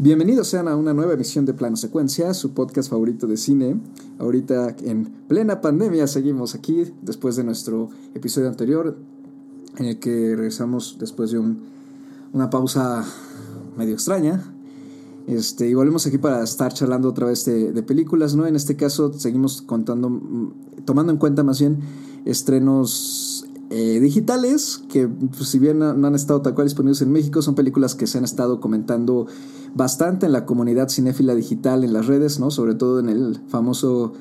Bienvenidos sean a una nueva emisión de Plano Secuencia, su podcast favorito de cine. Ahorita en plena pandemia seguimos aquí después de nuestro episodio anterior en el que regresamos después de una pausa medio extraña. Este, y volvemos aquí para estar charlando otra vez de, películas, ¿no? En este caso seguimos contando, mm, tomando en cuenta más bien estrenos eh, digitales que pues, si bien no, han estado tal cual disponibles en México, son películas que se han estado comentando bastante en la comunidad cinéfila digital en las redes, ¿no? Sobre todo en el famoso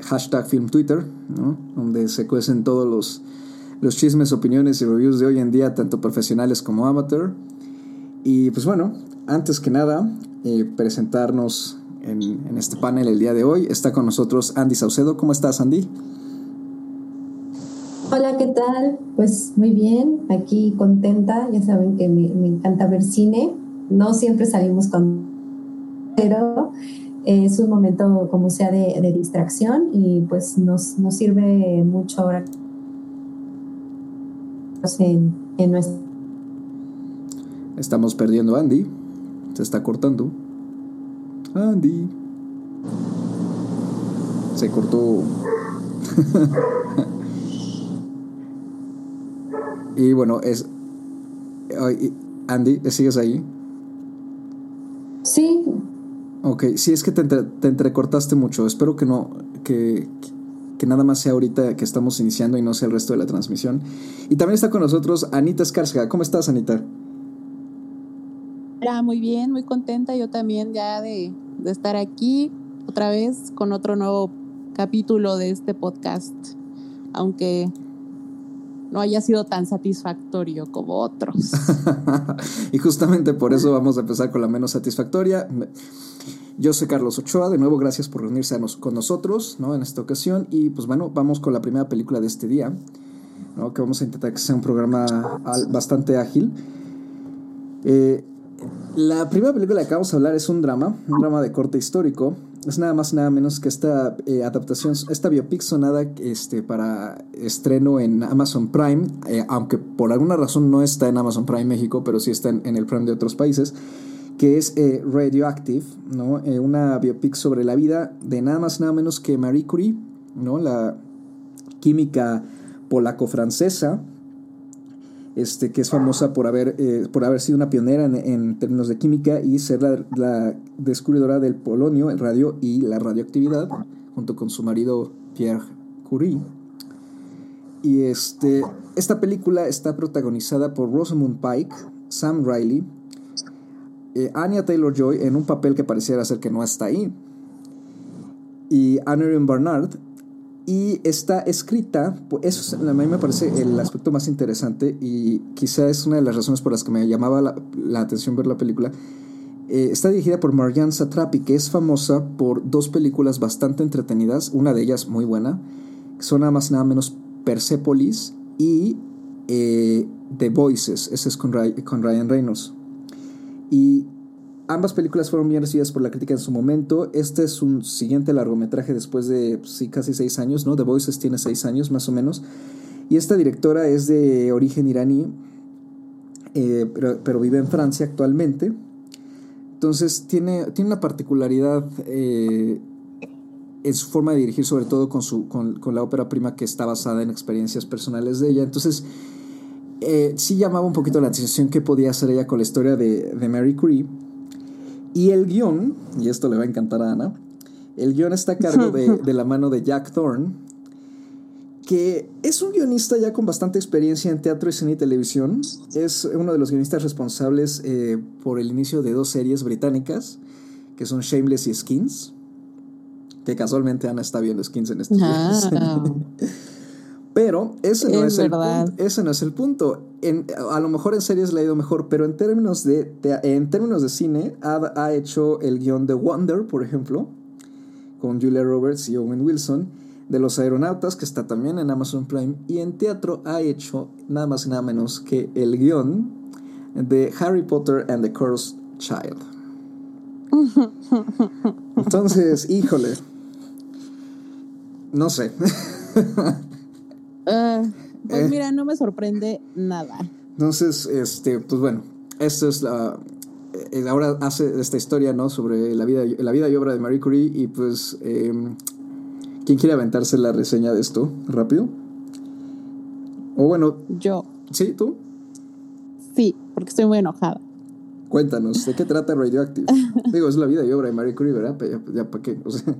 hashtag Film Twitter, ¿no? Donde se cuecen todos los, los chismes, opiniones y reviews de hoy en día, tanto profesionales como amateur. Y pues bueno, antes que nada, eh, presentarnos en, en, este panel el día de hoy. Está con nosotros Andy Saucedo. ¿Cómo estás, Andy? Hola, ¿qué tal? Pues muy bien, aquí contenta. Ya saben que me, encanta ver cine no siempre salimos con... Pero es un momento como sea de, distracción y pues nos, nos, sirve mucho ahora en, en nuestra... Estamos perdiendo a Andy. Se está cortando. Andy. Se cortó. y bueno, es... Andy, ¿sigues ahí? Sí. Ok, sí, es que te, te entrecortaste mucho. Espero que no, que, que, nada más sea ahorita que estamos iniciando y no sea el resto de la transmisión. Y también está con nosotros Anita Escárcega. ¿Cómo estás, Anita? Hola, muy bien, muy contenta yo también ya de, de estar aquí otra vez con otro nuevo capítulo de este podcast. Aunque no haya sido tan satisfactorio como otros. y justamente por eso vamos a empezar con la menos satisfactoria. Yo soy Carlos Ochoa, de nuevo gracias por reunirse con nosotros ¿no? en esta ocasión y pues bueno, vamos con la primera película de este día, ¿no? que vamos a intentar que sea un programa bastante ágil. Eh, la primera película de que vamos a hablar es un drama, un drama de corte histórico, es nada más nada menos que esta eh, adaptación, esta biopic sonada este, para estreno en Amazon Prime, eh, aunque por alguna razón no está en Amazon Prime México, pero sí está en, el Prime de otros países, que es eh, Radioactive, ¿no? una biopic sobre la vida de nada más nada menos que Marie Curie, ¿no? la química polaco-francesa, este, que es famosa por haber, eh, por haber sido una pionera en, términos de química y ser la, descubridora del polonio, el radio y la radioactividad, junto con su marido Pierre Curie. Y este, esta película está protagonizada por Rosamund Pike, Sam Riley, eh, Anya Taylor Joy en un papel que pareciera ser que no está ahí, y Anne Barnard y está escrita, eso a mí me parece el aspecto más interesante y quizá es una de las razones por las que me llamaba la, atención ver la película. Eh, está dirigida por Marianne Satrapi, que es famosa por dos películas bastante entretenidas, una de ellas muy buena, que son nada más nada menos Persepolis y eh, The Voices, ese es con, con Ryan Reynolds. Y Ambas películas fueron bien recibidas por la crítica en su momento. Este es un siguiente largometraje después de pues, sí, casi seis años, ¿no? The Voices tiene seis años más o menos. Y esta directora es de origen iraní, eh, pero, vive en Francia actualmente. Entonces tiene, tiene una particularidad eh, en su forma de dirigir, sobre todo con, su, con, la ópera prima que está basada en experiencias personales de ella. Entonces eh, sí llamaba un poquito la atención qué podía hacer ella con la historia de, de Mary Curie y el guion, y esto le va a encantar a Ana, el guion está a cargo de, la mano de Jack Thorne, que es un guionista ya con bastante experiencia en teatro, cine y televisión. Es uno de los guionistas responsables eh, por el inicio de dos series británicas, que son Shameless y Skins, que casualmente Ana está viendo Skins en este ah. Pero ese no es, el punto. Ese no es el punto. a lo mejor en series le ha ido mejor, pero en términos de, en términos de cine, ha, hecho el guion de Wonder, por ejemplo, con Julia Roberts y Owen Wilson, de Los Aeronautas, que está también en Amazon Prime, y en teatro ha hecho nada más y nada menos que el guion de Harry Potter and the Cursed Child. Entonces, híjole. No sé. Ah, pues eh. mira, no me sorprende nada. Entonces, este, pues bueno, esto es la. ahora hace esta historia, ¿no? Sobre la vida, la vida y obra de Marie Curie y pues, em, ¿quién quiere aventarse la reseña de esto rápido? O bueno... Yo. ¿Sí? ¿Tú? Sí, porque estoy muy enojada. Cuéntanos, ¿de qué trata Radioactive? Digo, es la vida y obra de Marie Curie, ¿verdad? Ya, para qué, o sea...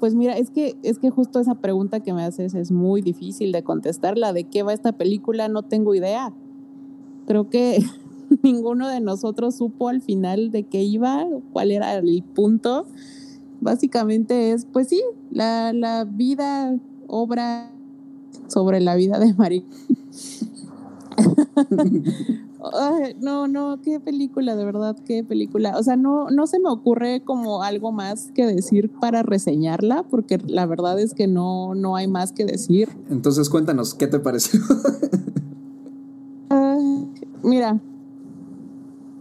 Pues mira, es que, es que justo esa pregunta que me haces es muy difícil de contestarla. ¿De qué va esta película? No tengo idea. Creo que ninguno de nosotros supo al final de qué iba, cuál era el punto. Básicamente es, pues sí, la, la vida, obra sobre la vida de No, no, qué película, de verdad, qué película. O sea, no, no se me ocurre como algo más que decir para reseñarla, porque la verdad es que no, no hay más que decir. Entonces cuéntanos, ¿qué te pareció? mira,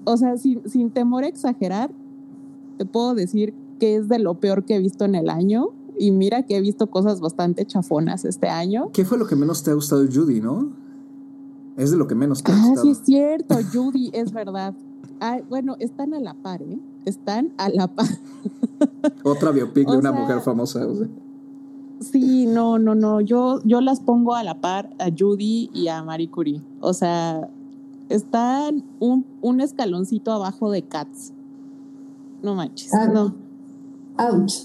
o sea, sin, sin temor a exagerar, te puedo decir que es de lo peor que he visto en el año. Y mira que he visto cosas bastante chafonas este año. ¿Qué fue lo que menos te ha gustado Judy, no? Es de lo que menos te ha gustado. Ah, sí es cierto, Judy, es verdad. bueno, están a la par, ¿eh? Están a la par. Otra biopic de una mujer famosa. Sí, no, no, no. Yo, yo las pongo a la par a Judy y a Marie Curie. O sea, están un, un escaloncito abajo de Cats. No manches. Ah, no. Ouch.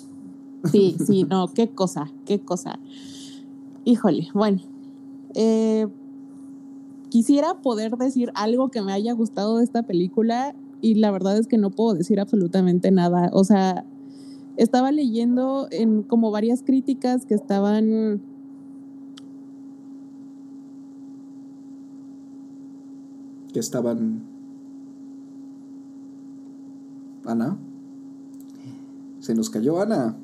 Sí, sí, no, qué cosa, qué cosa. Híjole, bueno. Eh, quisiera poder decir algo que me haya gustado de esta película y la verdad es que no puedo decir absolutamente nada. O sea, estaba leyendo en como varias críticas que estaban que estaban Ana se nos cayó Ana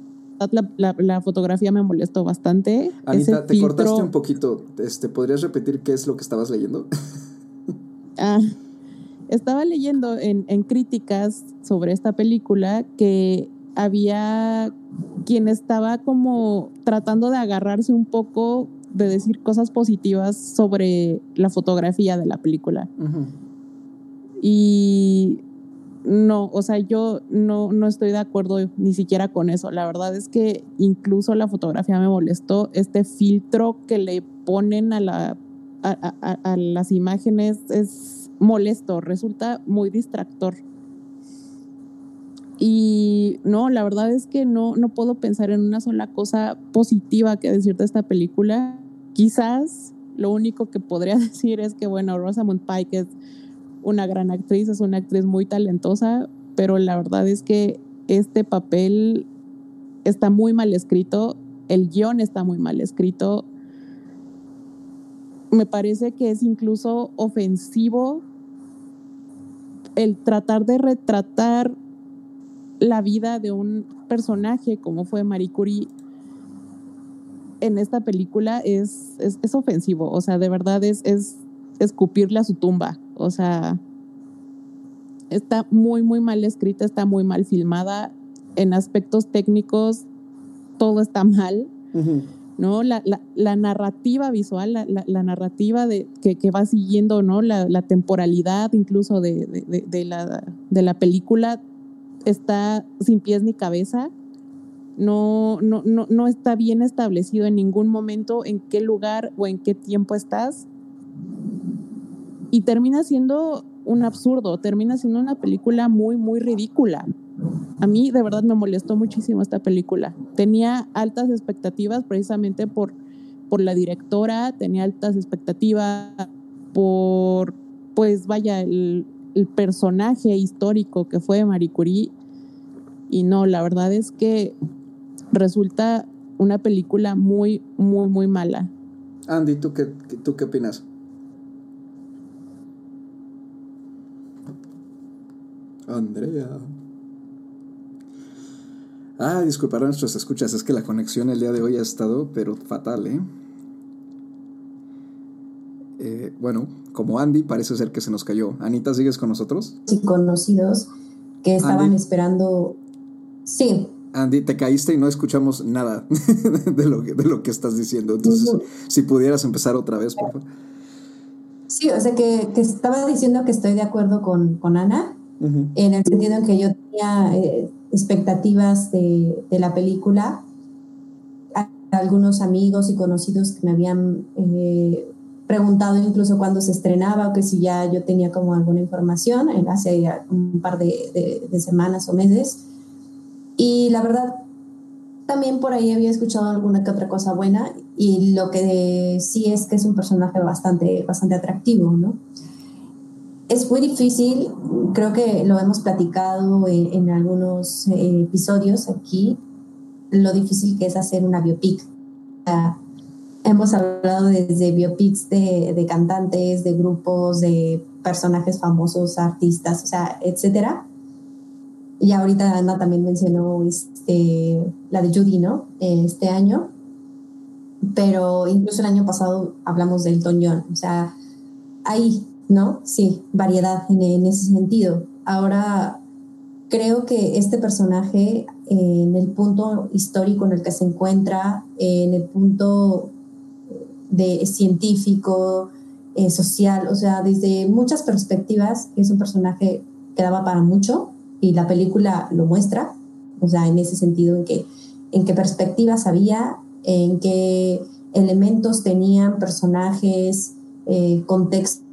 la, fotografía me molestó bastante. Anita, te cortaste un poquito. Este, ¿Podrías repetir qué es lo que estabas leyendo? ah, estaba leyendo en, en críticas sobre esta película que había quien estaba como tratando de agarrarse un poco de decir cosas positivas sobre la fotografía de la película. Y no, o sea, yo no, no estoy de acuerdo ni siquiera con eso. La verdad es que incluso la fotografía me molestó. Este filtro que le ponen a, la, a, las imágenes es molesto, resulta muy distractor. Y no, la verdad es que no, no puedo pensar en una sola cosa positiva que decir de esta película. Quizás lo único que podría decir es que, bueno, Rosamund Pike es una gran actriz, es una actriz muy talentosa, pero la verdad es que este papel está muy mal escrito, el guion está muy mal escrito. Me parece que es incluso ofensivo el tratar de retratar la vida de un personaje como fue Marie Curie en esta película es, es, ofensivo, o sea, de verdad es, es escupirle a su tumba. O sea, está muy, muy mal escrita, está muy mal filmada. En aspectos técnicos, todo está mal. ¿no? La, narrativa visual, la, narrativa de, que, va siguiendo, ¿no? La, temporalidad incluso de, la, de la película está sin pies ni cabeza. No, no, no, no está bien establecido en ningún momento en qué lugar o en qué tiempo estás y termina siendo un absurdo, termina siendo una película muy, muy ridícula. A mí de verdad me molestó muchísimo esta película. Tenía altas expectativas precisamente por, por la directora, tenía altas expectativas por, pues vaya, el, personaje histórico que fue Marie Curie. Y no, la verdad es que resulta una película muy, muy, muy mala. Andy, ¿tú qué, tú qué opinas? Andrea. Ah, disculparán nuestras escuchas, es que la conexión el día de hoy ha estado, pero fatal, ¿eh? ¿eh? bueno, como Andy, parece ser que se nos cayó. Anita, ¿sigues con nosotros? Sí, conocidos que estaban esperando. Sí. Andy, te caíste y no escuchamos nada de, lo, de lo que estás diciendo. Entonces, si pudieras empezar otra vez, por favor. Sí, o sea que, estaba diciendo que estoy de acuerdo con, con Ana en el sentido en que yo tenía eh, expectativas de, de, la película. Algunos amigos y conocidos que me habían eh, preguntado incluso cuándo se estrenaba o que si ya yo tenía como alguna información hace un par de, de semanas o meses. Y la verdad, también por ahí había escuchado alguna que otra cosa buena y lo que sí es que es un personaje bastante, bastante atractivo, ¿no? Es muy difícil, creo que lo hemos platicado en, algunos eh, episodios aquí, lo difícil que es hacer una biopic. hemos hablado desde biopics de, de, cantantes, de grupos, de personajes famosos, artistas, o sea, etcétera. Y ahorita Ana también mencionó este, la de Judy, ¿no? Este año pero incluso el año pasado hablamos del John, o sea, hay, ¿no? Sí, variedad en, ese sentido. Ahora, creo que este personaje, en el punto histórico en el que se encuentra, en el punto de científico, eh, social, o sea, desde muchas perspectivas, es un personaje que daba para mucho y la película lo muestra, o sea, en ese sentido, en que en qué perspectivas había en qué elementos tenían personajes, eh, contexto,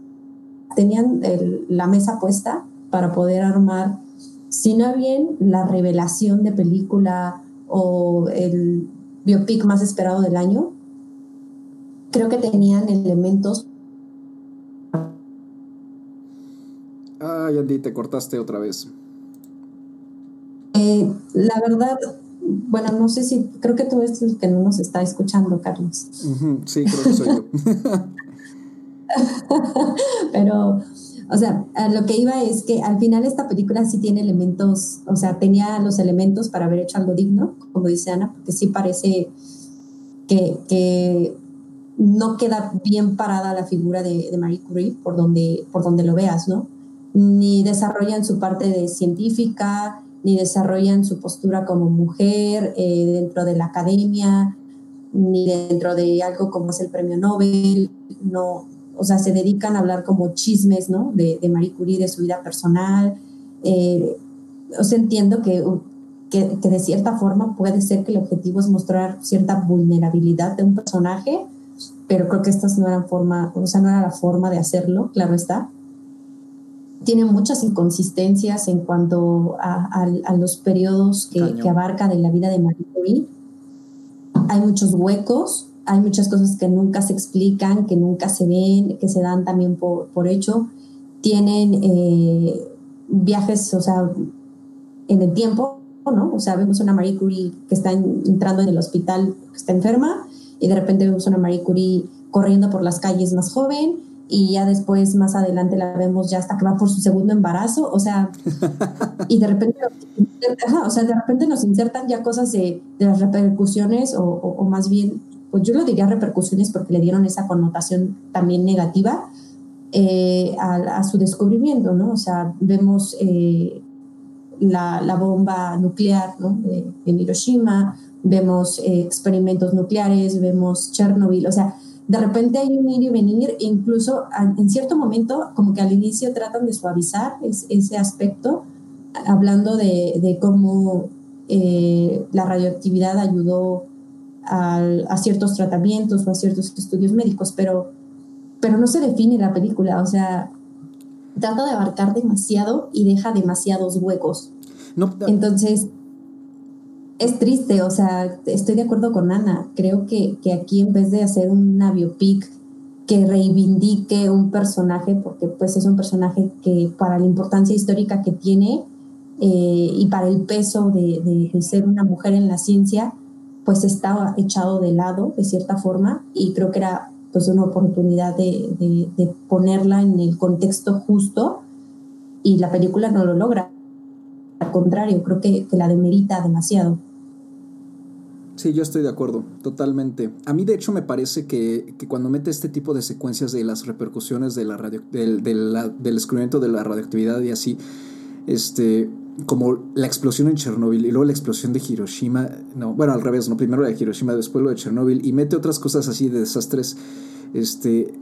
tenían la mesa puesta para poder armar, si no bien la revelación de película o el biopic más esperado del año, creo que tenían elementos. Ay, Andy, te cortaste otra vez. Eh, la verdad, bueno, no sé si, creo que tú eres el que no nos está escuchando, Carlos. sí, creo que soy yo. Pero, o sea, lo que iba es que al final esta película sí tiene elementos, o sea, tenía los elementos para haber hecho algo digno, como dice Ana, porque sí parece que, no queda bien parada la figura de, Marie Curie por donde, por donde lo veas, ¿no? Ni desarrollan su parte de científica, ni desarrollan su postura como mujer eh, dentro de la academia, ni dentro de algo como es el premio Nobel, no, o sea, se dedican a hablar como chismes, ¿no? De, de Marie Curie, de su vida personal. Eh, o sea, entiendo que, que, que, de cierta forma puede ser que el objetivo es mostrar cierta vulnerabilidad de un personaje, pero creo que esta no era, forma, o sea, no era la forma de hacerlo, claro está tiene muchas inconsistencias en cuanto a, los periodos que, que, abarca de la vida de Marie Curie. Hay muchos huecos, hay muchas cosas que nunca se explican, que nunca se ven, que se dan también por, por hecho. Tienen eh, viajes, o sea, en el tiempo, ¿no? O sea, vemos una Marie Curie que está entrando en el hospital, que está enferma, y de repente vemos una Marie Curie corriendo por las calles más joven, y ya después más adelante la vemos ya hasta que va por su segundo embarazo, o sea, y de repente, o sea, de repente nos insertan ya cosas de, de las repercusiones o, o, más bien, pues yo lo diría repercusiones porque le dieron esa connotación también negativa eh, a, a, su descubrimiento, ¿no? O sea, vemos eh, la, la, bomba nuclear, ¿no? De, en Hiroshima, vemos eh, experimentos nucleares, vemos Chernobyl, o sea, de repente hay un ir y venir, e incluso en cierto momento, como que al inicio tratan de suavizar ese aspecto, hablando de, cómo eh, la radioactividad ayudó a, ciertos tratamientos o a ciertos estudios médicos, pero, pero no se define la película, o sea, trata de abarcar demasiado y deja demasiados huecos. Entonces, es triste, o sea, estoy de acuerdo con Ana. Creo que, que aquí en vez de hacer una biopic que reivindique un personaje, porque pues es un personaje que para la importancia histórica que tiene eh, y para el peso de, de, ser una mujer en la ciencia, pues estaba echado de lado de cierta forma y creo que era pues una oportunidad de, de ponerla en el contexto justo y la película no lo logra. Al contrario, creo que, que la demerita demasiado. Sí, yo estoy de acuerdo, totalmente. A mí, de hecho, me parece que, cuando mete este tipo de secuencias de las repercusiones de la radio, del, del, descubrimiento de la radioactividad y así, este, como la explosión en Chernóbil y luego la explosión de Hiroshima, no, bueno, al revés, no, primero la de Hiroshima, después lo de Chernóbil, y mete otras cosas así de desastres, este,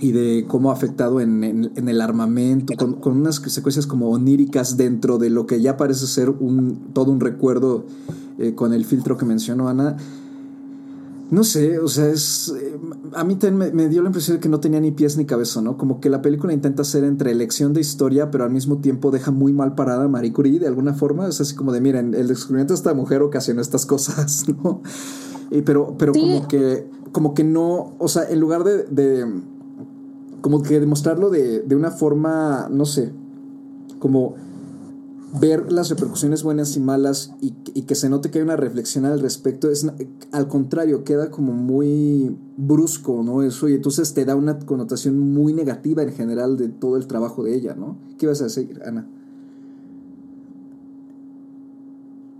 y de cómo ha afectado en, el armamento, con, unas secuencias como oníricas dentro de lo que ya parece ser un, todo un recuerdo eh, con el filtro que mencionó Ana. No sé, o sea, es. Eh, a mí me, me, dio la impresión de que no tenía ni pies ni cabeza, ¿no? Como que la película intenta ser entre elección de historia, pero al mismo tiempo deja muy mal parada a Marie Curie de alguna forma. Es así como de, miren, el descubrimiento de esta mujer ocasionó estas cosas, ¿no? Y, pero pero como que. Como que no. O sea, en lugar de como que demostrarlo de, de una forma, no sé, como ver las repercusiones buenas y malas y, que se note que hay una reflexión al respecto, es al contrario, queda como muy brusco, ¿no? Eso, y entonces te da una connotación muy negativa en general de todo el trabajo de ella, ¿no? ¿Qué ibas a decir, Ana?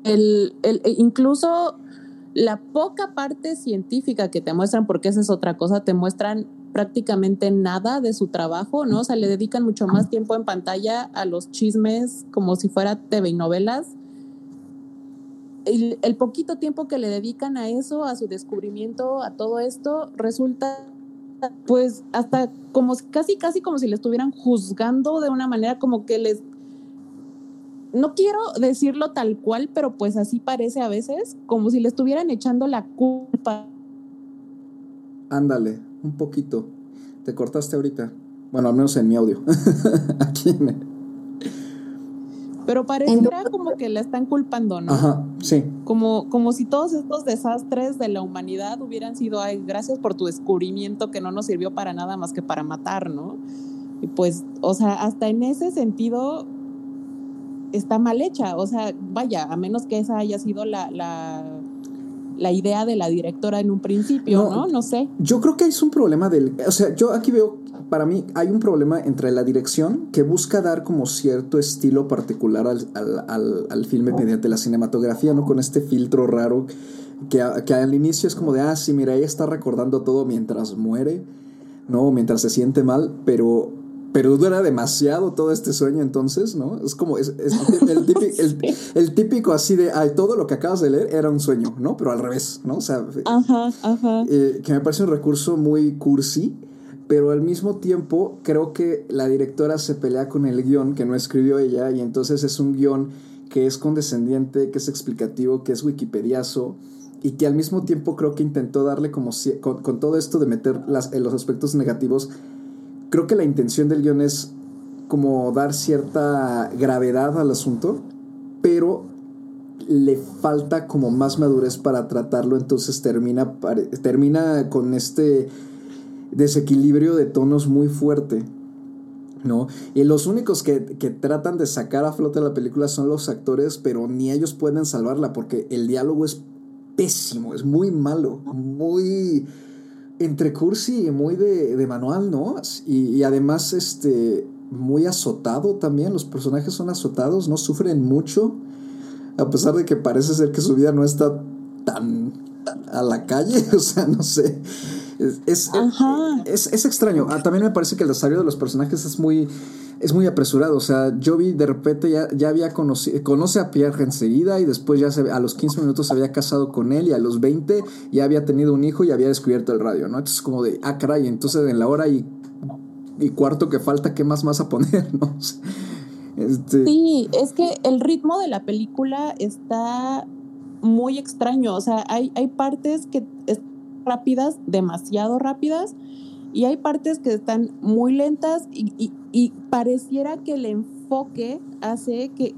El, el, e incluso la poca parte científica que te muestran, porque esa es otra cosa, te muestran prácticamente nada de su trabajo, ¿no? O sea, le dedican mucho más tiempo en pantalla a los chismes como si fuera TV y novelas. El, poquito tiempo que le dedican a eso, a su descubrimiento, a todo esto, resulta pues hasta como casi casi como si le estuvieran juzgando de una manera como que les no quiero decirlo tal cual, pero pues así parece a veces, como si le estuvieran echando la culpa. Ándale, un poquito. Te cortaste ahorita. Bueno, al menos en mi audio. Aquí Pero pareciera como que la están culpando, ¿no? Ajá, sí. Como, como si todos estos desastres de la humanidad hubieran sido, ay, gracias por tu descubrimiento que no nos sirvió para nada más que para matar, ¿no? Y pues, o sea, hasta en ese sentido está mal hecha. O sea, vaya, a menos que esa haya sido la, la la idea de la directora en un principio, ¿no? ¿no? sé. Yo creo que es un problema del... O sea, yo aquí veo, para mí hay un problema entre la dirección que busca dar como cierto estilo particular al, al, al, filme mediante la cinematografía, ¿no? Con este filtro raro que, que al inicio es como de, ah, sí, mira, ella está recordando todo mientras muere, ¿no? Mientras se siente mal, pero pero dura demasiado todo este sueño entonces, ¿no? Es como es, el, típico, así de, ay, todo lo que acabas de leer era un sueño, ¿no? Pero al revés, ¿no? O sea, ajá, ajá. Eh, que me parece un recurso muy cursi, pero al mismo tiempo creo que la directora se pelea con el guion que no escribió ella y entonces es un guion que es condescendiente, que es explicativo, que es wikipediazo y que al mismo tiempo creo que intentó darle como si, con, todo esto de meter las, los aspectos negativos creo que la intención del guion es como dar cierta gravedad al asunto, pero le falta como más madurez para tratarlo, entonces termina, termina con este desequilibrio de tonos muy fuerte. ¿no? Y los únicos que, que, tratan de sacar a flote la película son los actores, pero ni ellos pueden salvarla porque el diálogo es pésimo, es muy malo, muy entre cursi y muy de, manual, ¿no? Y, además, este, muy azotado también. Los personajes son azotados, no sufren mucho. A pesar de que parece ser que su vida no está tan a la calle, o sea, no sé. Es, es, extraño. Ah, también me parece que el desarrollo de los personajes es muy, es muy apresurado. O sea, yo vi de repente ya, había conocido, conoce a Pierre enseguida y después ya se, a los 15 minutos se había casado con él y a los 20 ya había tenido un hijo y había descubierto el radio, ¿no? Entonces como de, ah, caray, entonces en la hora y, cuarto que falta, ¿qué más vas a poner? ¿no? Este... Sí, es que el ritmo de la película está muy extraño. O sea, hay, hay partes que rápidas, demasiado rápidas, y hay partes que están muy lentas y, pareciera que el enfoque hace que,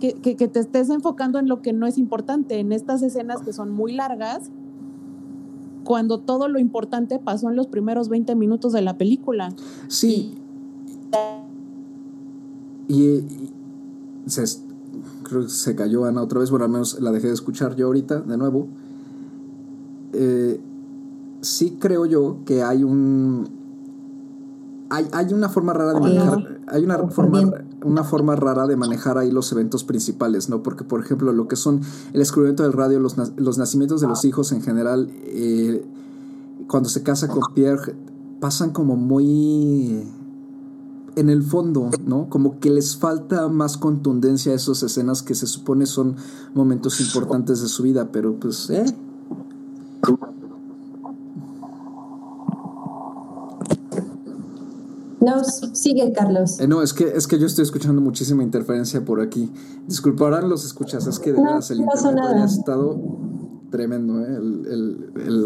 que, te estés enfocando en lo que no es importante, en estas escenas que son muy largas, cuando todo lo importante pasó en los primeros 20 minutos de la película. Sí. Y, se, creo que se cayó Ana otra vez, bueno, al menos la dejé de escuchar yo ahorita de nuevo. Eh, sí creo yo que hay un. Hay, hay una forma rara de manejar. Hay una forma, una forma rara de manejar ahí los eventos principales, ¿no? Porque, por ejemplo, lo que son el descubrimiento del radio, los, los nacimientos de los hijos en general, eh, cuando se casa con Pierre, pasan como muy en el fondo, ¿no? Como que les falta más contundencia a esas escenas que se supone son momentos importantes de su vida, pero pues, eh, No, sigue Carlos. Eh, no, es que, es que yo estoy escuchando muchísima interferencia por aquí. Disculparán los escuchas, es que de verdad el internet ha estado tremendo, ¿eh?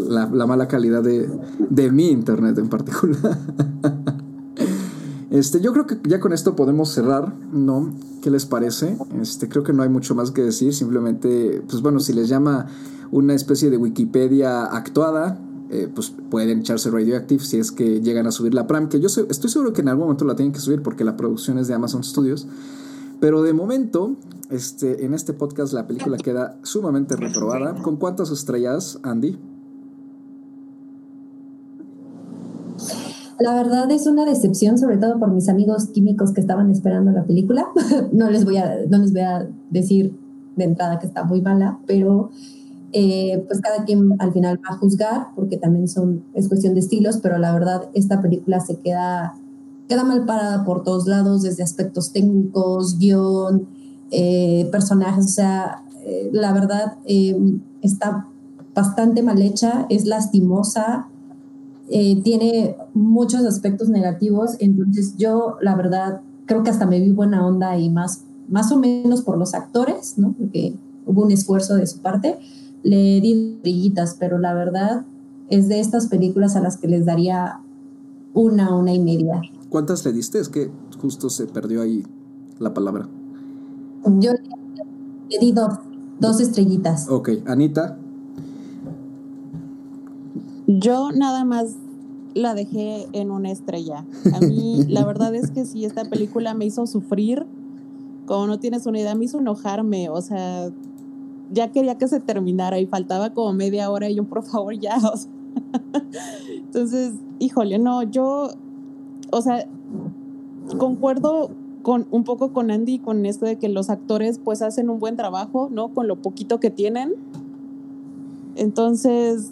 la, mala calidad de, de mi internet en particular. Este, yo creo que ya con esto podemos cerrar, ¿no? ¿Qué les parece? Este, creo que no hay mucho más que decir, simplemente, pues bueno, si les llama una especie de Wikipedia actuada, eh, pues pueden echarse Radioactive si es que llegan a subir la Prime, que yo estoy seguro que en algún momento la tienen que subir porque la producción es de Amazon Studios. Pero de momento, este, en este podcast la película queda sumamente reprobada. ¿Con cuántas estrellas, Andy? La verdad es una decepción, sobre todo por mis amigos químicos que estaban esperando la película. no, les voy a, no les voy a decir de entrada que está muy mala, pero eh, pues cada quien al final va a juzgar, porque también son, es cuestión de estilos, pero la verdad esta película se queda, queda mal parada por todos lados, desde aspectos técnicos, guion, eh, personajes, o sea, eh, la verdad está bastante mal hecha, es lastimosa, tiene muchos aspectos negativos, entonces yo la verdad creo que hasta me vi buena onda y más, más o menos por los actores, ¿no? Porque hubo un esfuerzo de su parte, le di brillitas, pero la verdad es de estas películas a las que les daría una, una y media. ¿Cuántas le diste? Es que justo se perdió ahí la palabra. Yo le di dos, dos estrellitas. Ok, Anita. Yo nada más la dejé en una estrella. A mí la verdad es que sí, esta película me hizo sufrir, como no tienes una idea, me hizo enojarme, o sea, ya quería que se terminara y faltaba como media hora y yo, por favor, ya. Entonces, híjole, no, yo, o sea, concuerdo con un poco con Andy con esto de que los actores pues hacen un buen trabajo, ¿no? Con lo poquito que tienen. Entonces,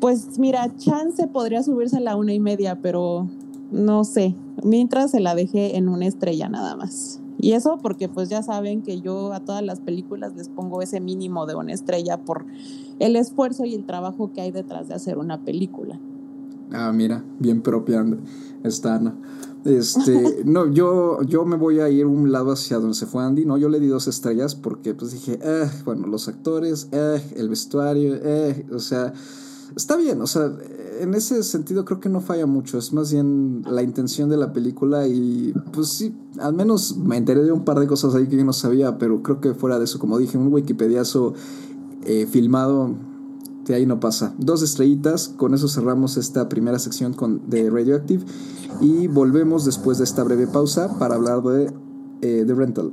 pues mira, chance podría subirse a la una y media, pero no sé. Mientras se la dejé en una estrella nada más. Y eso porque pues ya saben que yo a todas las películas les pongo ese mínimo de una estrella por el esfuerzo y el trabajo que hay detrás de hacer una película. Ah, mira, bien propia está Ana. Este, no, yo, yo me voy a ir un lado hacia donde se fue Andy, ¿no? Yo le di dos estrellas porque pues dije, eh, bueno, los actores, eh, el vestuario, eh, o sea, está bien, o sea, en ese sentido creo que no falla mucho, es más bien la intención de la película y pues sí, al menos me enteré de un par de cosas ahí que yo no sabía, pero creo que fuera de eso, como dije, un Wikipediazo eh, filmado, de ahí no pasa. Dos estrellitas, con eso cerramos esta primera sección con, de Radioactive y volvemos después de esta breve pausa para hablar de eh, The Rental.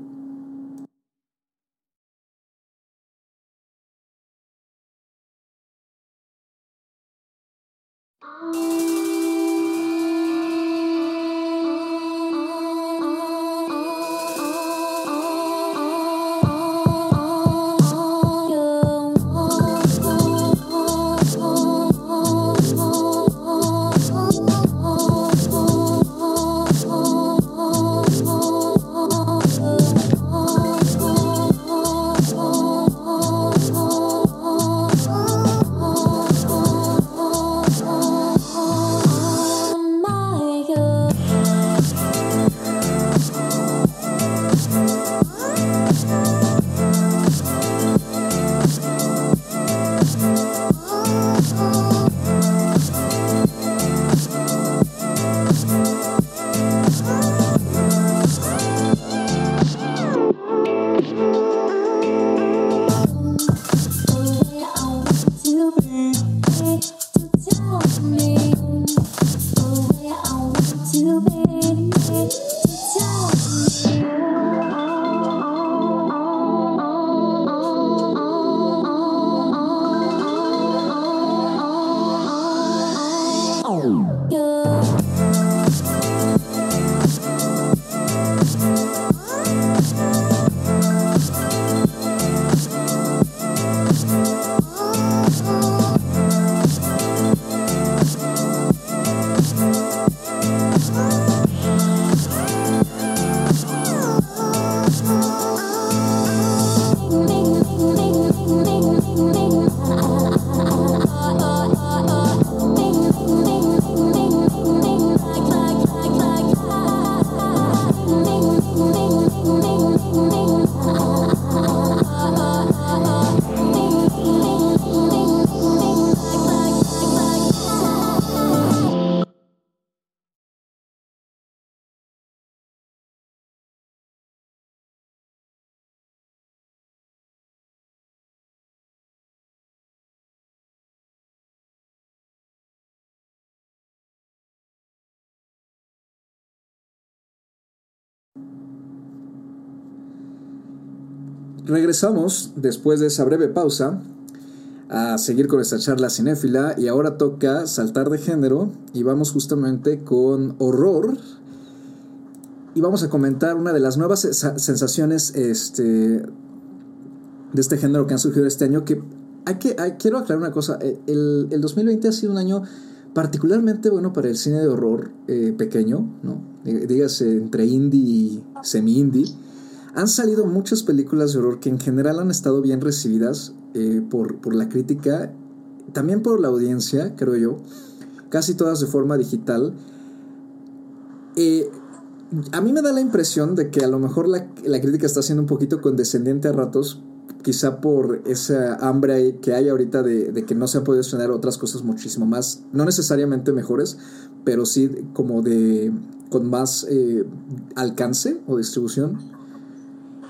Regresamos después de esa breve pausa a seguir con esta charla cinéfila y ahora toca saltar de género y vamos justamente con horror. Y vamos a comentar una de las nuevas sensaciones este, de este género que han surgido este año que hay que quiero aclarar una cosa eh, el, el, 2020 ha sido un año particularmente bueno para el cine de horror eh, pequeño no dígase entre indie y semi indie han salido muchas películas de horror que en general han estado bien recibidas eh, por, por, la crítica, también por la audiencia, creo yo, casi todas de forma digital. Eh, a mí me da la impresión de que a lo mejor la, la, crítica está siendo un poquito condescendiente a ratos, quizá por esa hambre que hay ahorita de, de que no se han podido estrenar otras cosas muchísimo más, no necesariamente mejores, pero sí como de con más eh, alcance o distribución.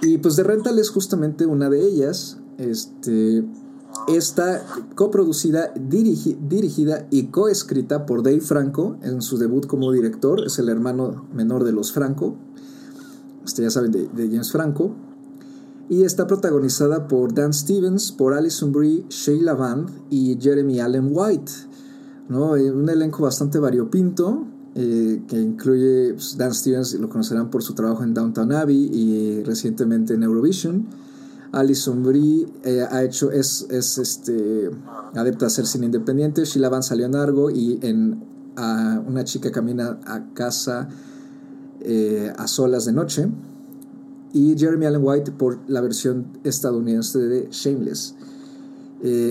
Y pues The Rental es justamente una de ellas. Este, está coproducida, dirigida y coescrita por Dave Franco en su debut como director. Es el hermano menor de los Franco. Este, ya saben, de, James Franco. Y está protagonizada por Dan Stevens, por Alison Brie, Sheila Van y Jeremy Allen White. ¿no? Eh, un elenco bastante variopinto. Eh, que incluye pues, Dan Stevens, lo conocerán por su trabajo en Downtown Abbey y recientemente en Eurovision. Alison Brie eh, ha hecho, es, es este, adepta a hacer cine independiente. Sheila Van salió en Argo y en Una chica camina a casa eh, a solas de noche. Y Jeremy Allen White por la versión estadounidense de Shameless.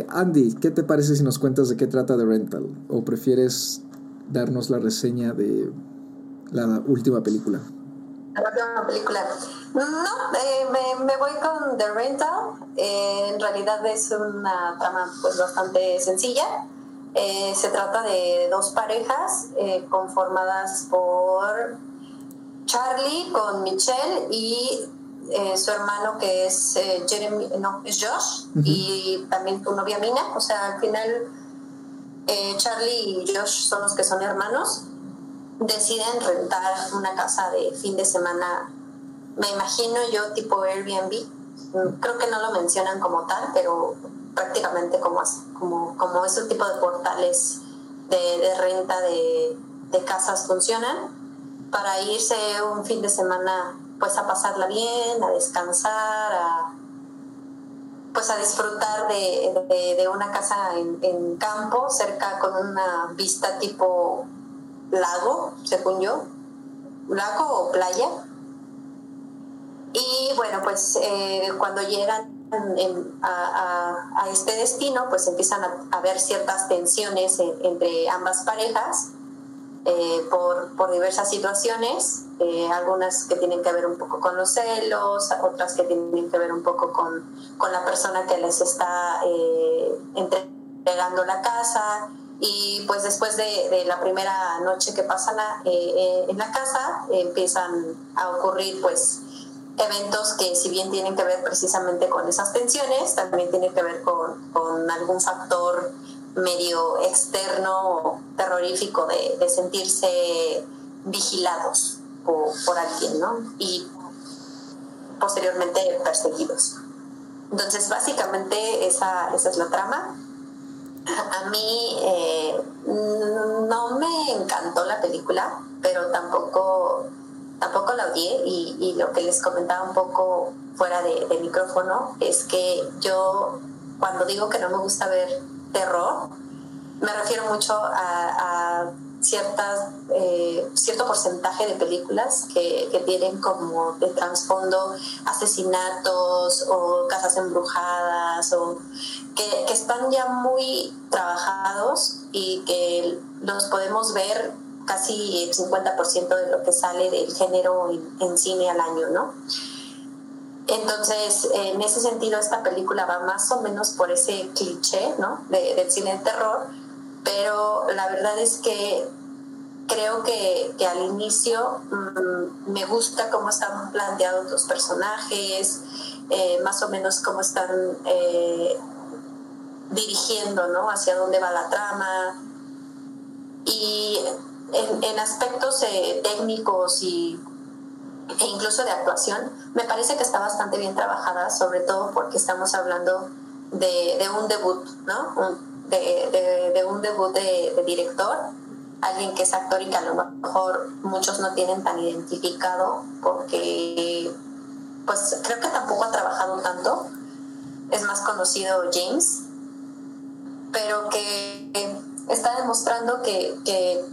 Andy, ¿qué te parece si nos cuentas de qué trata The Rental? ¿O prefieres darnos la reseña de la última película. La última película. No, eh, me, voy con The Rental. Eh, en realidad es una trama pues bastante sencilla. Eh, se trata de dos parejas conformadas por Charlie con Michelle y su hermano que es Jeremy, no, es Josh, y también tu novia Mina. O sea, al final eh, Charlie y Josh son los que son hermanos, deciden rentar una casa de fin de semana, me imagino yo tipo Airbnb, creo que no lo mencionan como tal, pero prácticamente como, como, como ese tipo de portales de, renta de, de, casas funcionan, para irse un fin de semana pues a pasarla bien, a descansar, a pues a disfrutar de, una casa en, campo, cerca con una vista tipo lago, según yo, lago o playa. Y bueno, pues eh, cuando llegan a, este destino, pues empiezan a haber ciertas tensiones entre ambas parejas eh, por, por, diversas situaciones, eh, algunas que tienen que ver un poco con los celos, otras que tienen que ver un poco con, con la persona que les está eh, entregando la casa. Y pues después de, de la primera noche que pasan en la casa, empiezan a ocurrir pues eventos que si bien tienen que ver precisamente con esas tensiones, también tienen que ver con, con algún factor medio externo terrorífico de, sentirse vigilados por, alguien, ¿no? Y posteriormente perseguidos. Entonces, básicamente esa, esa es la trama. A mí eh, no me encantó la película, pero tampoco, tampoco la odié y, y lo que les comentaba un poco fuera de, de micrófono es que yo cuando digo que no me gusta ver terror, me refiero mucho a, ciertas, eh, cierto porcentaje de películas que, tienen como de trasfondo asesinatos o casas embrujadas o que, están ya muy trabajados y que los podemos ver casi el 50% de lo que sale del género en, en cine al año, ¿no? Entonces, en ese sentido, esta película va más o menos por ese cliché, ¿no? De, del cine de terror, pero la verdad es que creo que, que al inicio mm, me gusta cómo están planteados los personajes, eh, más o menos cómo están eh, dirigiendo, ¿no? Hacia dónde va la trama. Y en, aspectos eh, técnicos y e incluso de actuación, me parece que está bastante bien trabajada, sobre todo porque estamos hablando de, de un debut, ¿no? de, de, un debut de, director, alguien que es actor y que a lo mejor muchos no tienen tan identificado porque pues creo que tampoco ha trabajado tanto, es más conocido James, pero que está demostrando que, que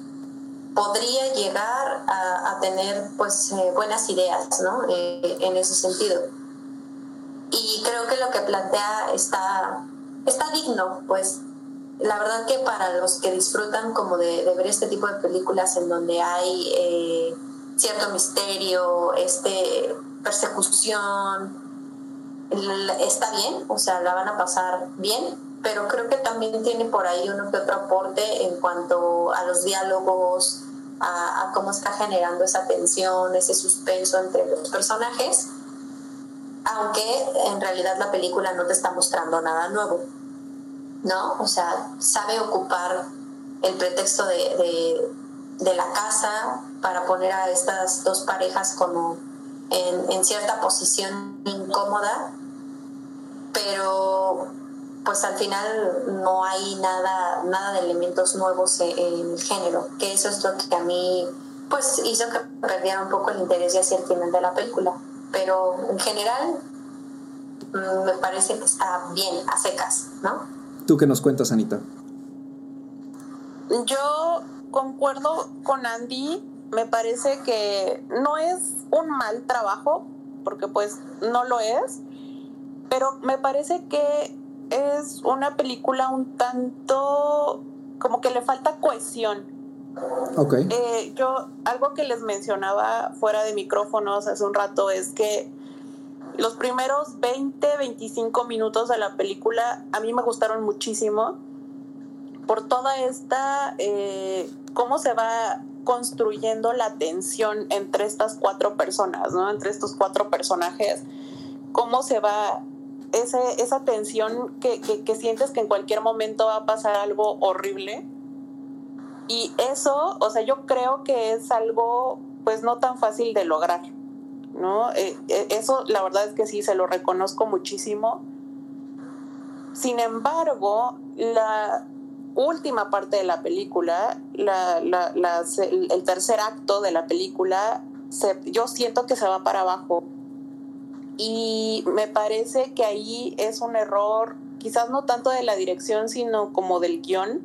podría llegar a, tener pues eh, buenas ideas ¿no? Eh, en ese sentido. Y creo que lo que plantea está, está digno, pues la verdad que para los que disfrutan como de, ver este tipo de películas en donde hay eh, cierto misterio, este, persecución, está bien, o sea, la van a pasar bien, pero creo que también tiene por ahí uno que otro aporte en cuanto a los diálogos, a, cómo está generando esa tensión, ese suspenso entre los personajes, aunque en realidad la película no te está mostrando nada nuevo, ¿no? O sea, sabe ocupar el pretexto de, de, la casa para poner a estas dos parejas como en, en cierta posición incómoda, pero pues al final no hay nada, nada de elementos nuevos en, el género, que eso es lo que a mí pues hizo que perdiera un poco el interés hacia el final de la película. Pero en general mm, me parece que está bien, a secas, ¿no? ¿Tú qué nos cuentas, Anita? Yo concuerdo con Andy, me parece que no es un mal trabajo, porque pues no lo es, pero me parece que es una película un tanto como que le falta cohesión. Ok. Eh, yo, algo que les mencionaba fuera de micrófonos hace un rato es que los primeros 20, 25 minutos de la película a mí me gustaron muchísimo por toda esta, eh, cómo se va construyendo la tensión entre estas cuatro personas, ¿no? Entre estos cuatro personajes, cómo se va ese, esa tensión que, que, sientes que en cualquier momento va a pasar algo horrible. Y eso, o sea, yo creo que es algo pues no tan fácil de lograr, ¿no? Eh, eh, eso la verdad es que sí, se lo reconozco muchísimo. Sin embargo, la última parte de la película, la, la, el, tercer acto de la película, yo siento que se va para abajo y me parece que ahí es un error, quizás no tanto de la dirección, sino como del guion,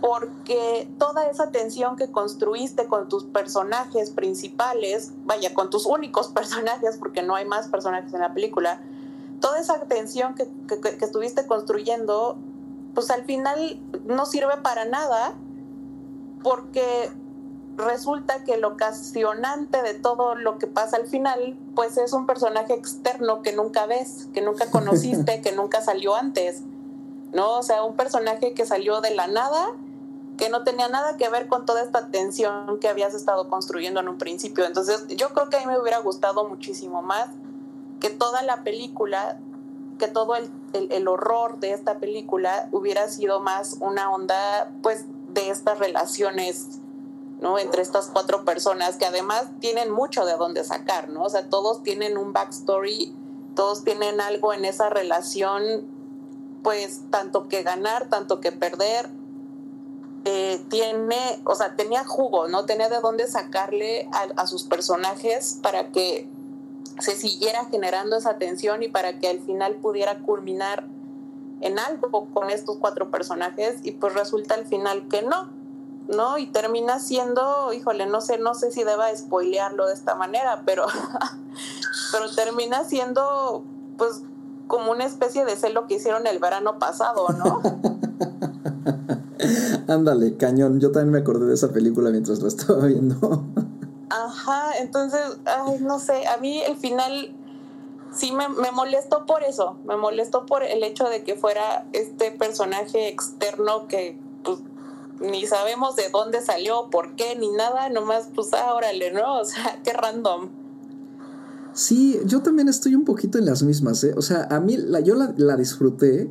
porque toda esa tensión que construiste con tus personajes principales, vaya, con tus únicos personajes, porque no hay más personajes en la película, toda esa tensión que, que estuviste construyendo, pues al final no sirve para nada, porque resulta que el ocasionante de todo lo que pasa al final, pues es un personaje externo que nunca ves, que nunca conociste, que nunca salió antes, ¿no? O sea, un personaje que salió de la nada, que no tenía nada que ver con toda esta tensión que habías estado construyendo en un principio. Entonces, yo creo que a mí me hubiera gustado muchísimo más que toda la película, que todo el, el horror de esta película hubiera sido más una onda, pues, de estas relaciones ¿no? Entre estas cuatro personas que además tienen mucho de dónde sacar, ¿no? O sea, todos tienen un backstory, todos tienen algo en esa relación, pues tanto que ganar, tanto que perder. Eh, tiene, o sea, tenía jugo, ¿no? Tenía de dónde sacarle a, a sus personajes para que se siguiera generando esa tensión y para que al final pudiera culminar en algo con estos cuatro personajes y pues resulta al final que no, ¿no? Y termina siendo, híjole, no sé, no sé si deba spoilearlo de esta manera, pero, pero termina siendo, pues, como una especie de celo que hicieron el verano pasado, ¿no? Ándale, cañón. Yo también me acordé de esa película mientras lo estaba viendo. Ajá, entonces, ay, no sé, a mí el final sí me, me, molestó por eso, me molestó por el hecho de que fuera este personaje externo que pues, ni sabemos de dónde salió, por qué, ni nada, nomás pues ah, órale, ¿no? O sea, qué random. Sí, yo también estoy un poquito en las mismas, ¿eh? O sea, a mí la, yo la, disfruté.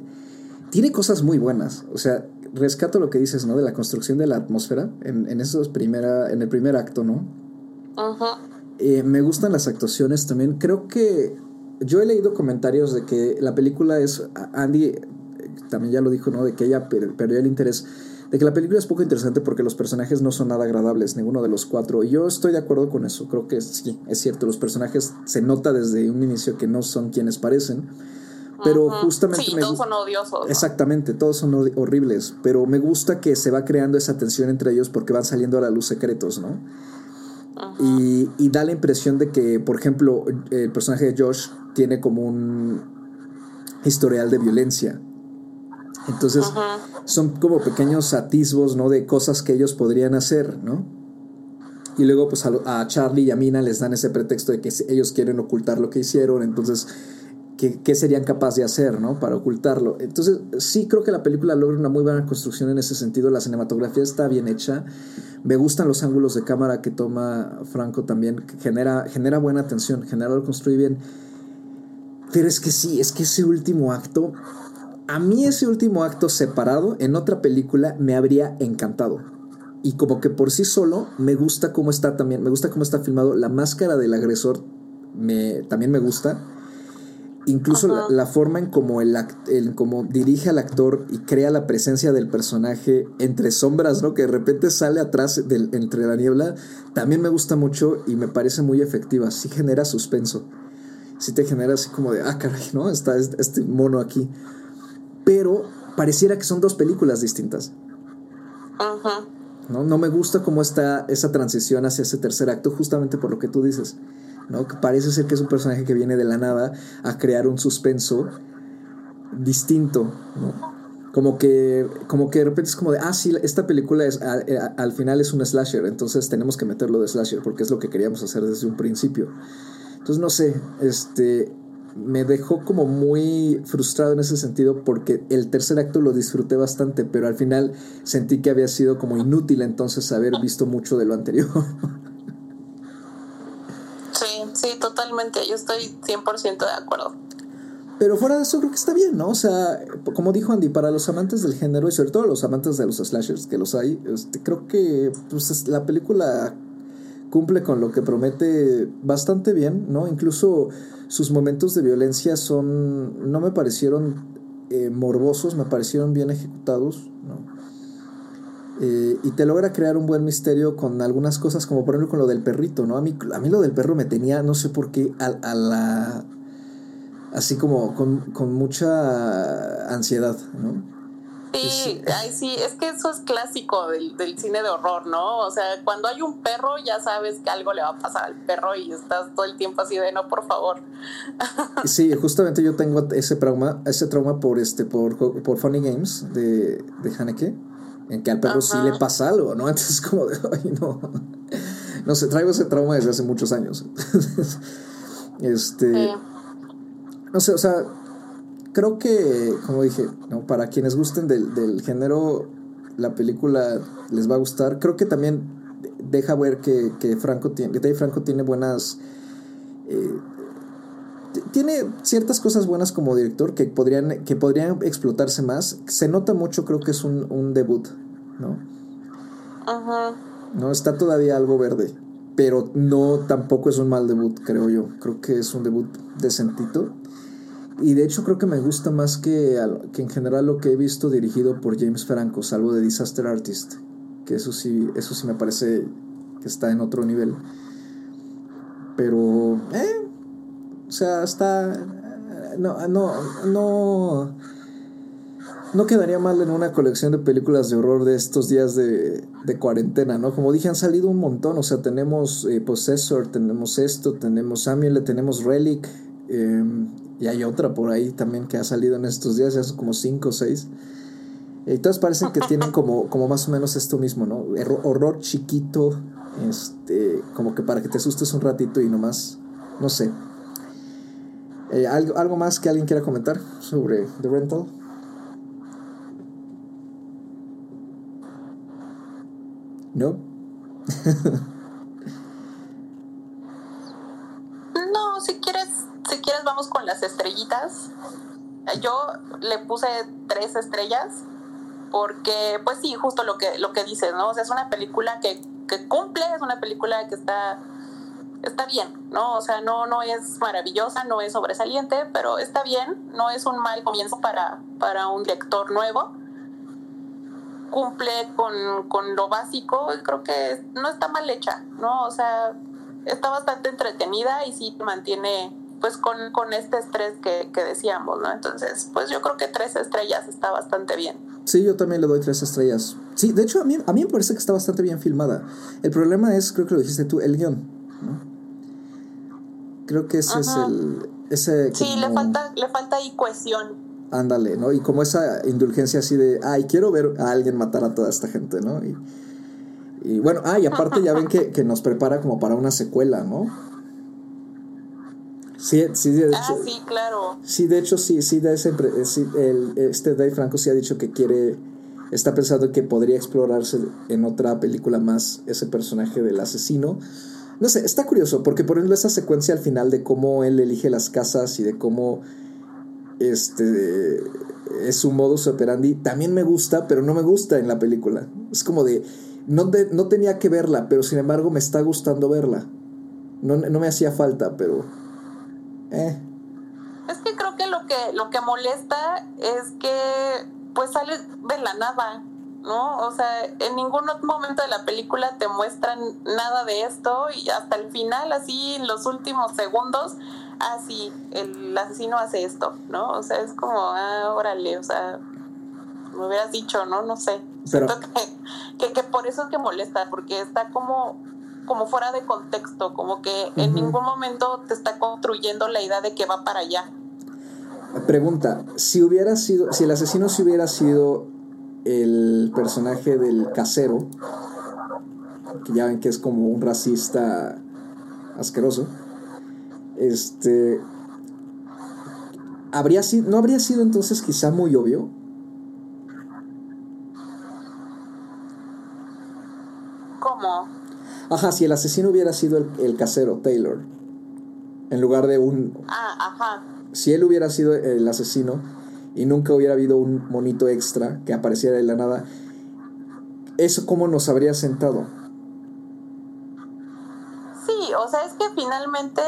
Tiene cosas muy buenas. O sea, rescato lo que dices, ¿no? De la construcción de la atmósfera en, en esos primera, en el primer acto, ¿no? Ajá. Eh, me gustan las actuaciones también. Creo que yo he leído comentarios de que la película es. Andy eh, también ya lo dijo, ¿no? De que ella perdió el interés. De que la película es poco interesante porque los personajes no son nada agradables, ninguno de los cuatro. Y yo estoy de acuerdo con eso. Creo que sí, es cierto. Los personajes se nota desde un inicio que no son quienes parecen. Pero justamente. Sí, todos son odiosos. Exactamente, todos son horribles. Pero me gusta que se va creando esa tensión entre ellos porque van saliendo a la luz secretos, ¿no? Y, y, da la impresión de que, por ejemplo, el personaje de Josh tiene como un historial de violencia. Entonces, son como pequeños atisbos, ¿no? De cosas que ellos podrían hacer, ¿no? Y luego, pues a, Charlie y a Mina les dan ese pretexto de que ellos quieren ocultar lo que hicieron, entonces, ¿qué, ¿qué, serían capaces de hacer, ¿no? Para ocultarlo. Entonces, sí creo que la película logra una muy buena construcción en ese sentido. La cinematografía está bien hecha. Me gustan los ángulos de cámara que toma Franco también. Genera, genera buena atención, genera lo construye bien. Pero es que sí, es que ese último acto, a mí ese último acto separado en otra película me habría encantado. Y como que por sí solo me gusta cómo está también, me gusta cómo está filmado. La máscara del agresor me, también me gusta. Incluso la, forma en cómo el, como dirige al actor y crea la presencia del personaje entre sombras, ¿no? Que de repente sale atrás del, entre la niebla, también me gusta mucho y me parece muy efectiva. Sí genera suspenso. Sí te genera así como de, ah, caray, ¿no? Está este mono aquí. Pero pareciera que son dos películas distintas. Ajá. ¿no? No me gusta cómo está esa transición hacia ese tercer acto, justamente por lo que tú dices. ¿no? Que parece ser que es un personaje que viene de la nada a crear un suspenso distinto, ¿no? Como que, como que de repente es como de, ah, sí, esta película es, al final es un slasher, entonces tenemos que meterlo de slasher porque es lo que queríamos hacer desde un principio. Entonces, no sé, este, me dejó como muy frustrado en ese sentido porque el tercer acto lo disfruté bastante, pero al final sentí que había sido como inútil entonces haber visto mucho de lo anterior. Sí, totalmente. Yo estoy 100% de acuerdo. Pero fuera de eso creo que está bien, ¿no? O sea, como dijo Andy, para los amantes del género y sobre todo los amantes de los slashers, que los hay, este, creo que pues, la película cumple con lo que promete bastante bien, ¿no? Incluso sus momentos de violencia son, no me parecieron eh, morbosos, me parecieron bien ejecutados, ¿no? Eh, y te logra crear un buen misterio con algunas cosas, como por ejemplo con lo del perrito, ¿no? A mí, a mí lo del perro me tenía, no sé por qué, a, la. Así como con, con, mucha ansiedad, ¿no? Sí, ay, sí, es que eso es clásico del, del, cine de horror, ¿no? O sea, cuando hay un perro ya sabes que algo le va a pasar al perro y estás todo el tiempo así de no, por favor. Sí, justamente yo tengo ese trauma, ese trauma por este, por, por Funny Games de, de Haneke en que al perro sí le pasa algo, ¿no? Entonces como de, ay, no. No sé, traigo ese trauma desde hace muchos años. este... No sé, o sea, creo que, como dije, ¿no? para quienes gusten del, género, la película les va a gustar. Creo que también deja ver que, Franco tiene, Dave Franco tiene buenas... Eh, tiene ciertas cosas buenas como director que podrían, que podrían explotarse más. Se nota mucho, creo que es un, un debut, ¿no? Ajá. No, está todavía algo verde. Pero no, tampoco es un mal debut, creo yo. Creo que es un debut decentito. Y de hecho creo que me gusta más que, que en general lo que he visto dirigido por James Franco, salvo de Disaster Artist. Que eso sí, eso sí me parece que está en otro nivel. Pero, eh, o sea, está. No, no, no. No quedaría mal en una colección de películas de horror de estos días de, cuarentena, ¿no? Como dije, han salido un montón. O sea, tenemos eh, Possessor, tenemos esto, tenemos Samuel, tenemos Relic. Em, y hay otra por ahí también que ha salido en estos días, ya son como cinco o seis. Y todas parecen que tienen como, como más o menos esto mismo, ¿no? Horror chiquito, este, como que para que te asustes un ratito y nomás, no sé, eh, ¿algo, ¿Algo más que alguien quiera comentar sobre The Rental? No, si quieres, si quieres vamos con estrellitas. Yo le puse tres estrellas porque, pues sí, justo lo que, lo que dices, ¿no? O sea, es una película que, que cumple, es una película que está está bien, ¿no? O sea, no, no es maravillosa, no es sobresaliente, pero está bien, no es un mal comienzo para, para un lector nuevo. Cumple con, con lo básico, creo que no está mal hecha, ¿no? O sea, está bastante entretenida y sí mantiene pues con, con este estrés que, que, decíamos, ¿no? Entonces, pues yo creo que tres estrellas está bastante bien. Sí, yo también le doy tres estrellas. Sí, de hecho a mí, a mí me parece que está bastante bien filmada. El problema es, creo que lo dijiste tú, el guion, ¿no? Creo que ese es el... Ese sí, le falta, le falta ahí cohesión. Ándale, ¿no? Y como esa indulgencia así de, ay, quiero ver a alguien matar a toda esta gente, ¿no? Y, y bueno, ah, y aparte ya ven que, que, nos prepara como para una secuela, ¿no? Sí, sí, de ah, hecho, ah, sí, claro. Sí, de hecho, sí, sí, de ese, sí el, este Dave Franco sí ha dicho que quiere, está pensando que podría explorarse en otra película más ese personaje del asesino. No sé, está curioso, porque por ejemplo esa secuencia al final de cómo él elige las casas y de cómo este es su modus operandi, también me gusta, pero no me gusta en la película. Es como de, no, no tenía que verla, pero sin embargo me está gustando verla. No, no me hacía falta, pero... Eh. Es que creo que lo que lo que molesta es que pues sale de la nada, ¿no? O sea, en ningún momento de la película te muestran nada de esto y hasta el final, así, en los últimos segundos, así, ah, el asesino hace esto, ¿no? O sea, es como, ah, órale, o sea, me hubieras dicho, ¿no? No sé. Siento que, que, por eso es que molesta, porque está como como fuera de contexto, como que en ningún momento te está construyendo la idea de que va para allá. Pregunta, si hubiera sido, si el asesino si hubiera sido el personaje del casero, que ya ven que es como un racista asqueroso, este, habría sido, no habría sido entonces quizá muy obvio. ¿Cómo? Ajá, si el asesino hubiera sido el, casero, Taylor, en lugar de un... Ah, ajá. Si él hubiera sido el asesino y nunca hubiera habido un monito extra que apareciera de la nada, ¿eso cómo nos habría sentado? Sí, o sea, es que finalmente,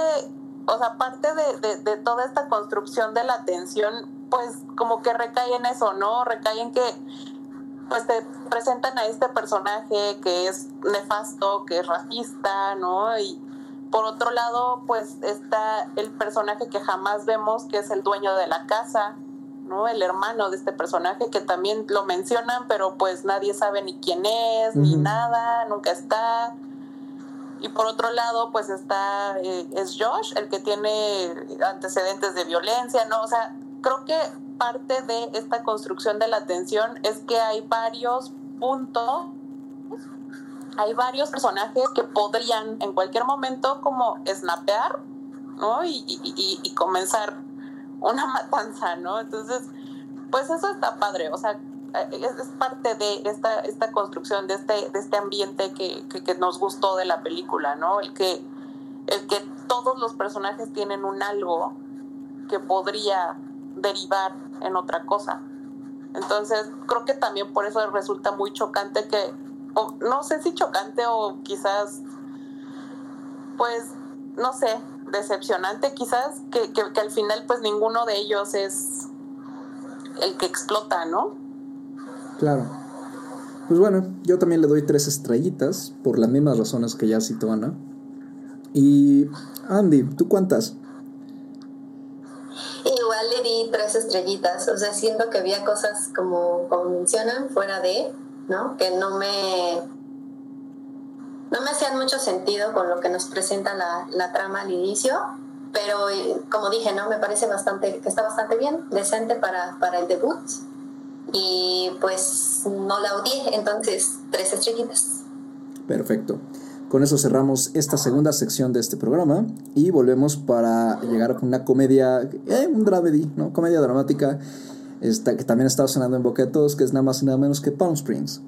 o sea, parte de, de toda esta construcción de la tensión, pues como que recae en eso, ¿no? Recae en que pues te presentan a este personaje que es nefasto, que es racista, ¿no? Y por otro lado, pues está el personaje que jamás vemos, que es el dueño de la casa, ¿no? El hermano de este personaje que también lo mencionan, pero pues nadie sabe ni quién es, ni nada, nunca está. Y por otro lado, pues está, eh, es Josh, el que tiene antecedentes de violencia, ¿no? O sea, creo que parte de esta construcción de la atención es que hay varios puntos, hay varios personajes que podrían en cualquier momento como snapear, ¿no? Y, comenzar una matanza, ¿no? Entonces, pues eso está padre, o sea, es, parte de esta, esta construcción, de este, de este ambiente que, que, nos gustó de la película, ¿no? El que, el que todos los personajes tienen un algo que podría derivar en otra cosa. Entonces, creo que también por eso resulta muy chocante que, no sé si chocante o quizás, pues, no sé, decepcionante quizás, que, que, al final pues ninguno de ellos es el que explota, ¿no? Claro. Pues bueno, yo también le doy tres estrellitas por las mismas razones que ya citó Ana. Y Andy, ¿tú cuántas? Le di tres estrellitas, o sea, siento que había cosas como, como mencionan fuera de, ¿no? Que no me no me hacían mucho sentido con lo que nos presenta la, la trama al inicio, pero como dije, ¿no? Me parece bastante, que está bastante bien, decente para, para el debut. Y pues no la odié, entonces tres estrellitas. Perfecto. Con eso cerramos esta segunda sección de este programa y volvemos para llegar a una comedia, eh, un dramedy, ¿no? Comedia dramática que también está sonando en boca de todos, que es nada más y nada menos que Palm Springs.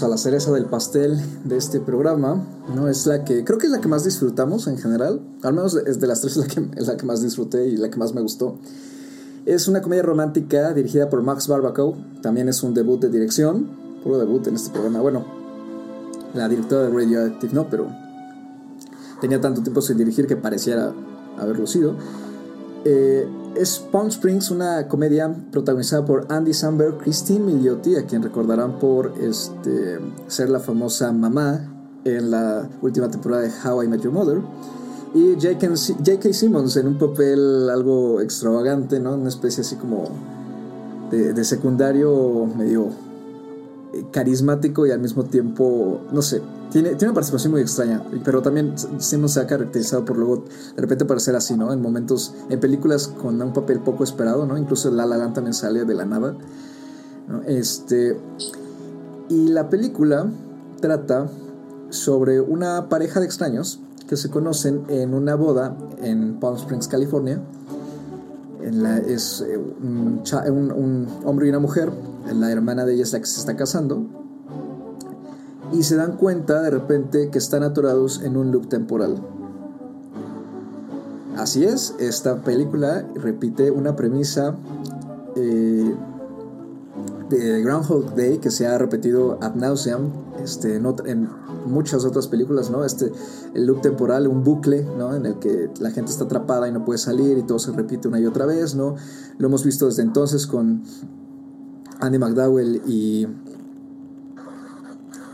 A la cereza del pastel de este programa, ¿no? Es la que, creo que es la que más disfrutamos en general, al menos es de las tres la que, la que más disfruté y la que más me gustó. Es una comedia romántica dirigida por Max Barbacoa, también es un debut de dirección, puro debut en este programa, bueno, la directora de Radioactive no, pero tenía tanto tiempo sin dirigir que pareciera haberlo sido. Eh, es Springs, una comedia protagonizada por Andy Samberg, Christine Milioti, a quien recordarán por este, ser la famosa mamá en la última temporada de How I Met Your Mother. Y J.K. Simmons en un papel algo extravagante, ¿no? Una especie así como de secundario medio carismático y al mismo tiempo, no sé, tiene, tiene una participación muy extraña, pero también Simmons se ha caracterizado por luego de repente parecer así, ¿no? En momentos, en películas con un papel poco esperado, ¿no? Incluso La La Land también sale de la nada. Este, y la película trata sobre una pareja de extraños que se conocen en una boda en Palm Springs, California. Es eh, un hombre y una mujer la hermana de ella es la que se está casando, y se dan cuenta de repente que están atorados en un loop temporal. Así es, esta película repite una premisa eh, de Groundhog Day que se ha repetido ad nauseam este, en, muchas otras películas, ¿no? Este, el loop temporal, un bucle, ¿no? En el que la gente está atrapada y no puede salir y todo se repite una y otra vez, ¿no? Lo hemos visto desde entonces con Andy McDowell y.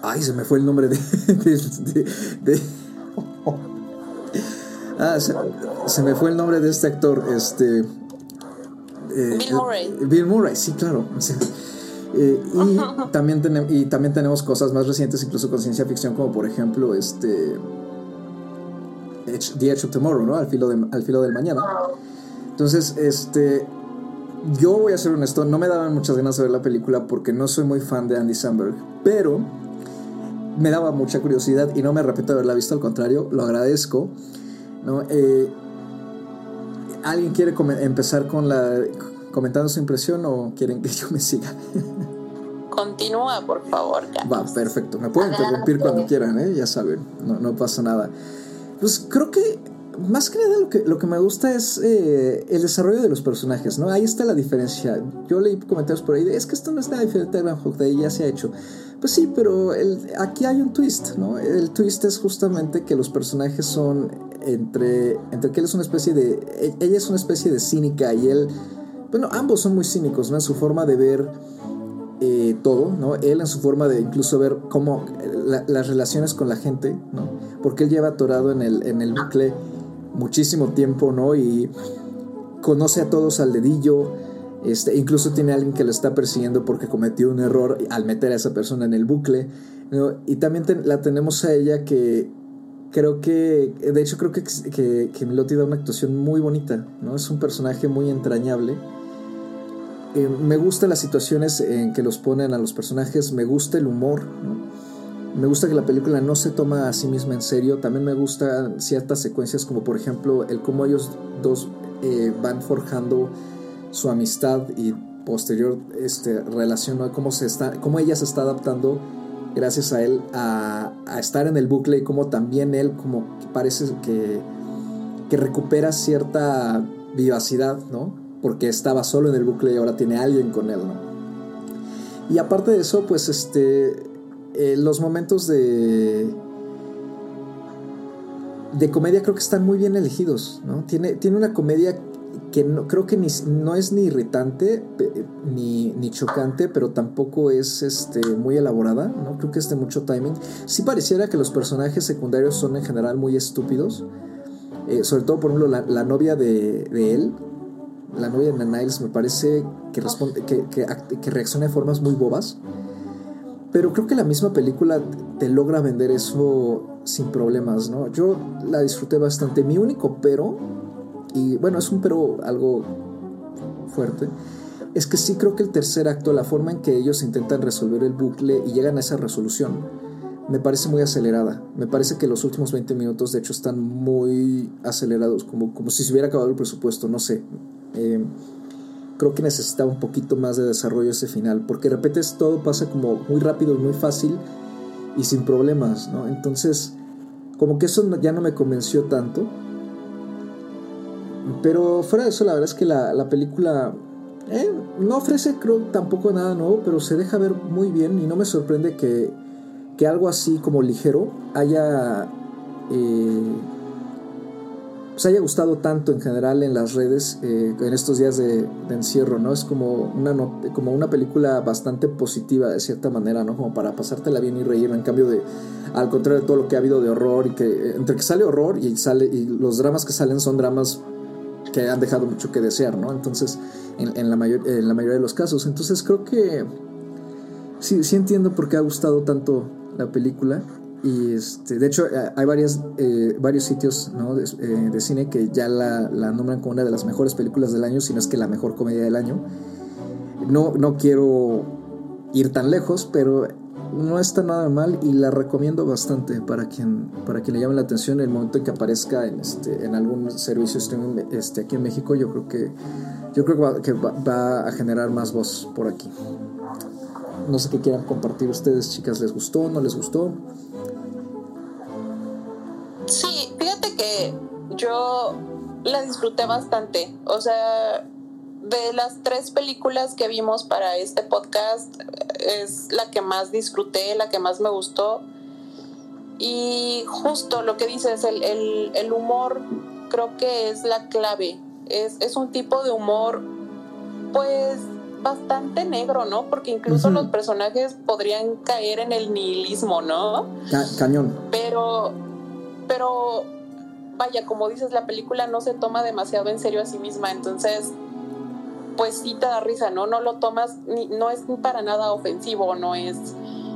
Ay, se me fue el nombre de. de, ah, se, me fue el nombre de este actor. Este. Eh, Bill Murray. Bill Murray, sí, claro. Eh, y, también y también tenemos cosas más recientes, incluso con ciencia ficción, como por ejemplo este. The Edge of Tomorrow, ¿no? Al filo, de, al filo del mañana. Entonces, este yo voy a ser honesto, no me daban muchas ganas de ver la película porque no soy muy fan de Andy Samberg, pero me daba mucha curiosidad y no me arrepiento de haberla visto, al contrario, lo agradezco. ¿no? Eh, ¿Alguien quiere empezar con la comentando su impresión o quieren que yo me siga? Continúa, por favor. Va, perfecto. Me pueden interrumpir cuando quieran, ¿eh? ya saben, no, no pasa nada. Pues creo que más que nada lo que, lo que me gusta es eh, el desarrollo de los personajes, ¿no? Ahí está la diferencia. Yo leí comentarios por ahí de, es que esto no es nada diferente a Groundhog Day, ya se ha hecho. Pues sí, pero aquí hay un twist, ¿no? El twist es justamente que los personajes son entre, entre que él es una especie de, e, ella es una especie de cínica y él, bueno, ambos son muy cínicos, ¿no? En su forma de ver eh, todo, ¿no? Él en su forma de incluso ver cómo las relaciones con la gente, ¿no? Porque él lleva atorado en el, en el bucle muchísimo tiempo, ¿no? Y conoce a todos al dedillo. Este, incluso tiene a alguien que lo está persiguiendo porque cometió un error al meter a esa persona en el bucle. Y también la tenemos a ella que creo que, de hecho creo que, que, Melody da una actuación muy bonita, ¿no? Es un personaje muy entrañable. Eh, me gustan las situaciones en que los ponen a los personajes, me gusta el humor, ¿no? Me gusta que la película no se toma a sí misma en serio. También me gustan ciertas secuencias como por ejemplo el cómo ellos dos eh, van forjando su amistad y posterior este, relación, cómo, se está, cómo ella se está adaptando gracias a él a, estar en el bucle y cómo también él como parece que, que recupera cierta vivacidad, ¿no? Porque estaba solo en el bucle y ahora tiene alguien con él, ¿no? Y aparte de eso, pues este eh, los momentos de de comedia creo que están muy bien elegidos, ¿no? Tiene, tiene una comedia que no, creo que ni, no es ni irritante ni, ni, chocante, pero tampoco es este, muy elaborada, ¿no? Creo que es de mucho timing. Sí pareciera que los personajes secundarios son en general muy estúpidos, eh, sobre todo, por ejemplo, la, novia de, él, la novia de Niles, me parece que, responde, que, que reacciona de formas muy bobas. Pero creo que la misma película te logra vender eso sin problemas, ¿no? Yo la disfruté bastante. Mi único pero, y bueno, es un pero algo fuerte, es que sí creo que el tercer acto, la forma en que ellos intentan resolver el bucle y llegan a esa resolución, me parece muy acelerada. Me parece que los últimos 20 minutos, de hecho, están muy acelerados, como, como si se hubiera acabado el presupuesto, no sé. Eh, creo que necesitaba un poquito más de desarrollo ese final, porque de repente todo pasa como muy rápido y muy fácil y sin problemas, ¿no? Entonces, como que eso ya no me convenció tanto. Pero fuera de eso, la verdad es que la, la película eh, no ofrece, creo, tampoco nada nuevo, pero se deja ver muy bien y no me sorprende que, que algo así como ligero haya eh, pues haya gustado tanto en general en las redes eh, en estos días de, encierro, ¿no? Es como una, como una película bastante positiva de cierta manera, ¿no? Como para pasártela bien y reír, en cambio de, al contrario de todo lo que ha habido de horror y que entre que sale horror y, sale, y los dramas que salen son dramas que han dejado mucho que desear, ¿no? Entonces, en, la, mayor, en la mayoría de los casos. Entonces creo que sí, sí entiendo por qué ha gustado tanto la película. Y este, de hecho, eh, hay varias, eh, varios sitios eh, de, cine que ya la, nombran como una de las mejores películas del año, si no es que la mejor comedia del año. No, no quiero ir tan lejos, pero no está nada mal y la recomiendo bastante para quien, para quien le llame la atención el momento en que aparezca en, este, en algún servicio este, aquí en México. Yo creo que, yo creo que, va, va a generar más voz por aquí. No sé qué quieran compartir ustedes, chicas. ¿Les gustó? ¿No les gustó? Que yo la disfruté bastante. O sea, de las tres películas que vimos para este podcast, es la que más disfruté, la que más me gustó. Y justo lo que dices, el, el, humor creo que es la clave. Es, es, un tipo de humor, pues, bastante negro, ¿no? Porque incluso los personajes podrían caer en el nihilismo, ¿no? cañón. Pero pero vaya, como dices, la película no se toma demasiado en serio a sí misma, entonces pues sí te da risa, ¿no? No lo tomas, no es para nada ofensivo, no es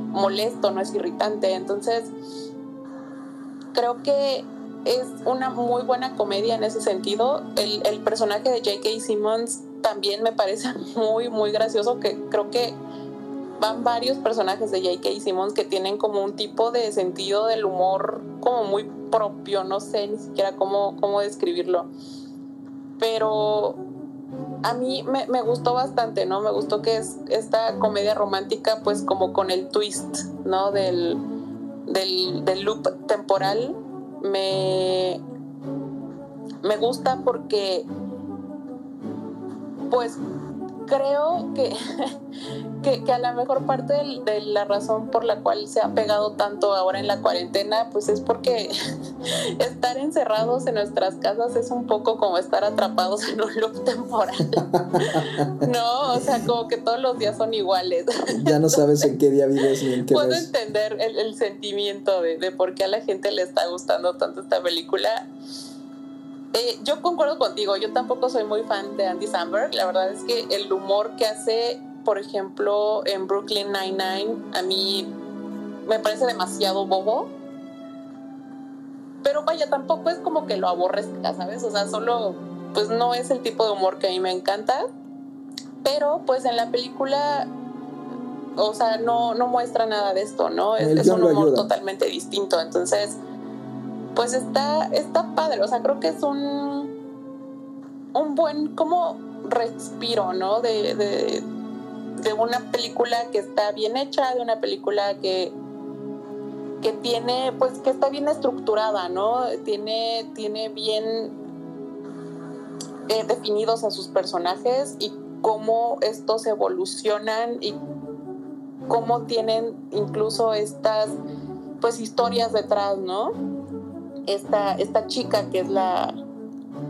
molesto, no es irritante, entonces creo que es una muy buena comedia en ese sentido. El, el personaje de J.K. Simmons también me parece muy, muy gracioso, que creo que van varios personajes de J.K. Simmons que tienen como un tipo de sentido del humor como muy propio, no sé ni siquiera cómo, cómo describirlo. Pero a mí me, gustó bastante, ¿no? Me gustó que es esta comedia romántica, pues como con el twist, ¿no? Del, del, del loop temporal. Me, me gusta porque, pues creo que, que, a la mejor parte de, la razón por la cual se ha pegado tanto ahora en la cuarentena, pues es porque estar encerrados en nuestras casas es un poco como estar atrapados en un loop temporal. no, o sea, como que todos los días son iguales. ya no sabes en qué día vives ni en qué Puedo entender el, el sentimiento de, de por qué a la gente le está gustando tanto esta película eh, yo concuerdo contigo, yo tampoco soy muy fan de Andy Samberg. La verdad es que el humor que hace, por ejemplo, en Brooklyn Nine-Nine, a mí me parece demasiado bobo. Pero vaya, tampoco es como que lo aborrezca, ¿sabes? O sea, solo, pues no es el tipo de humor que a mí me encanta. Pero pues en la película o sea, no, no muestra nada de esto, ¿no? Es, un humor totalmente distinto. Entonces, pues está, está padre, o sea, creo que es un, un buen como respiro, ¿no? De, de, una película que está bien hecha, de una película que, que tiene, pues que está bien estructurada, ¿no? Tiene, tiene bien eh, definidos a sus personajes y cómo estos evolucionan y cómo tienen incluso estas pues historias detrás, ¿no? esta, esta chica que es la,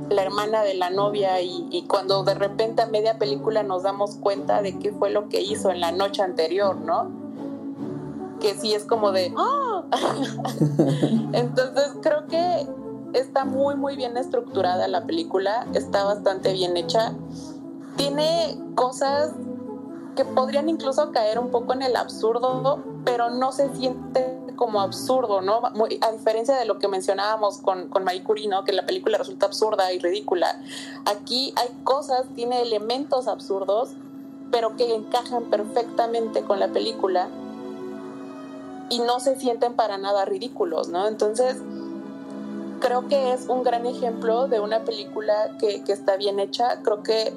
la hermana de la novia y, cuando de repente a media película nos damos cuenta de qué fue lo que hizo en la noche anterior, ¿no? Que sí es como de... ¡Ah! Entonces creo que está muy, muy bien estructurada la película, está bastante bien hecha. Tiene cosas que podrían incluso caer un poco en el absurdo, pero no se siente como absurdo, ¿no? a diferencia de lo que mencionábamos con, con Marie Curie, ¿no? Que la película resulta absurda y ridícula. Aquí hay cosas, tiene elementos absurdos, pero que encajan perfectamente con la película y no se sienten para nada ridículos, ¿no? Entonces, creo que es un gran ejemplo de una película que, que está bien hecha. Creo que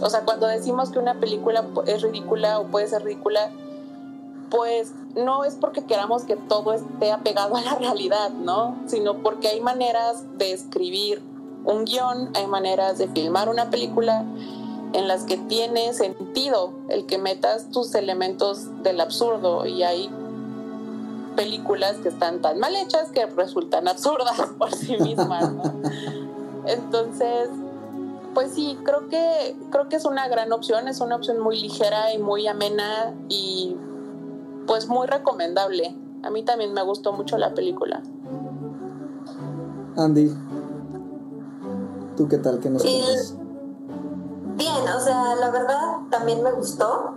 O sea, cuando decimos que una película es ridícula o puede ser ridícula, pues no es porque queramos que todo esté apegado a la realidad, ¿no? Sino porque hay maneras de escribir un guion, hay maneras de filmar una película en las que tiene sentido el que metas tus elementos del absurdo y hay películas que están tan mal hechas que resultan absurdas por sí mismas, ¿no? Entonces, pues sí, creo que creo que es una gran opción, es una opción muy ligera y muy amena y pues muy recomendable. A mí también me gustó mucho la película. Andy, ¿tú qué tal? ¿Qué nos cuentas? Bien, o sea, la verdad también me gustó.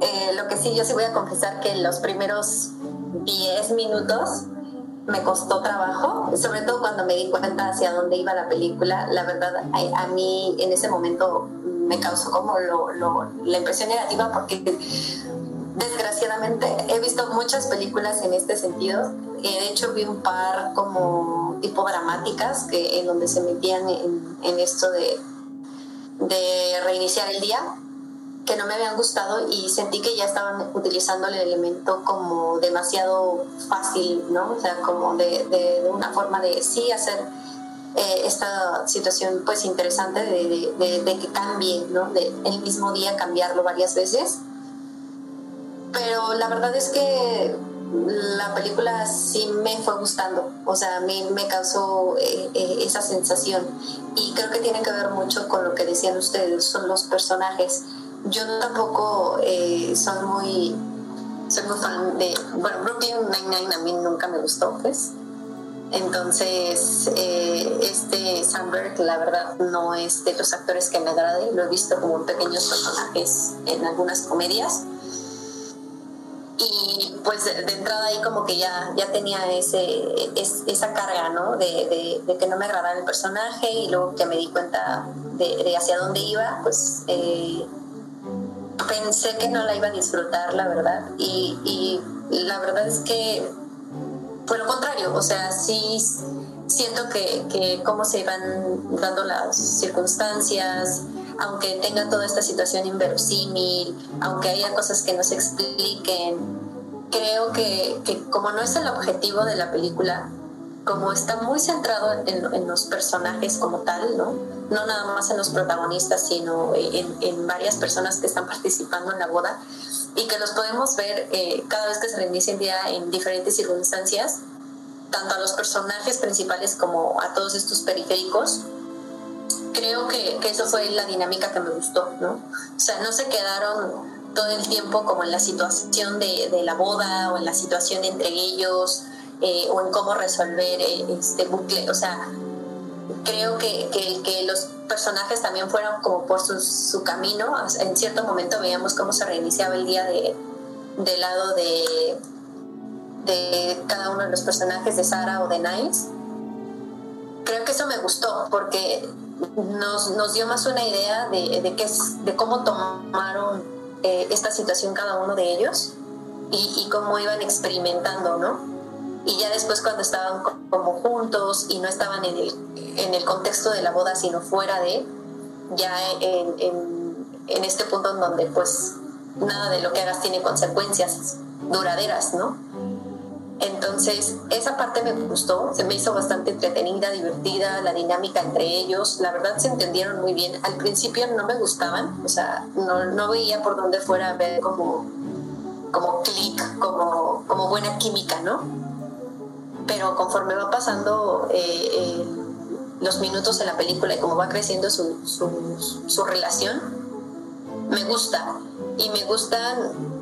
Eh, lo que sí, yo sí voy a confesar que los primeros 10 minutos me costó trabajo, sobre todo cuando me di cuenta hacia dónde iba la película. La verdad, a, mí en ese momento me causó como la impresión negativa porque desgraciadamente he visto muchas películas en este sentido. De hecho, vi un par como tipo dramáticas que, en donde se metían en, esto de, reiniciar el día, que no me habían gustado y sentí que ya estaban utilizando el elemento como demasiado fácil, ¿no? O sea, como de, de, una forma de sí hacer eh, esta situación pues interesante de, de, que cambie, ¿no? De el mismo día cambiarlo varias veces pero la verdad es que la película sí me fue gustando, o sea, a mí me causó eh, eh, esa sensación y creo que tiene que ver mucho con lo que decían ustedes, son los personajes. Yo tampoco eh, soy muy soy muy fan de, bueno, Brooklyn Nine-Nine a mí nunca me gustó, pues. Entonces, este Sandberg, la verdad, no es de los actores que me agrade. Lo he visto como pequeños personajes en algunas comedias y pues de, entrada ahí como que ya, ya tenía ese, esa carga, ¿no? De, que no me agradaba el personaje y luego que me di cuenta de, hacia dónde iba, pues eh, pensé que no la iba a disfrutar, la verdad. Y, y la verdad es que fue lo contrario, o sea, sí siento que, que cómo se iban dando las circunstancias, aunque tenga toda esta situación inverosímil, aunque haya cosas que no se expliquen, creo que, como no es el objetivo de la película, como está muy centrado en, los personajes como tal, ¿no? No nada más en los protagonistas, sino en, varias personas que están participando en la boda y que los podemos ver eh, cada vez que se reinicia el día en diferentes circunstancias, tanto a los personajes principales como a todos estos periféricos, creo que, eso fue la dinámica que me gustó, ¿no? O sea, no se quedaron todo el tiempo como en la situación de, la boda o en la situación entre ellos eh, o en cómo resolver eh, este bucle, o sea, creo que, que, los personajes también fueron como por su, camino, en cierto momento veíamos cómo se reiniciaba el día de, del lado de, de cada uno de los personajes de Sara o de Niles. Creo que eso me gustó porque nos, nos dio más una idea de, de, qué, de cómo tomaron eh, esta situación cada uno de ellos y, cómo iban experimentando, ¿no? Y ya después cuando estaban como juntos y no estaban en el, en el contexto de la boda, sino fuera de, ya en, en este punto en donde pues nada de lo que hagas tiene consecuencias duraderas, ¿no? Entonces, esa parte me gustó, se me hizo bastante entretenida, divertida, la dinámica entre ellos, la verdad se entendieron muy bien. Al principio no me gustaban, o sea, no, veía por dónde fuera a ver como, como clic, como, como buena química, ¿no? Pero conforme va pasando eh, eh, los minutos en la película y cómo va creciendo su, su, su relación, me gusta. Y me gustan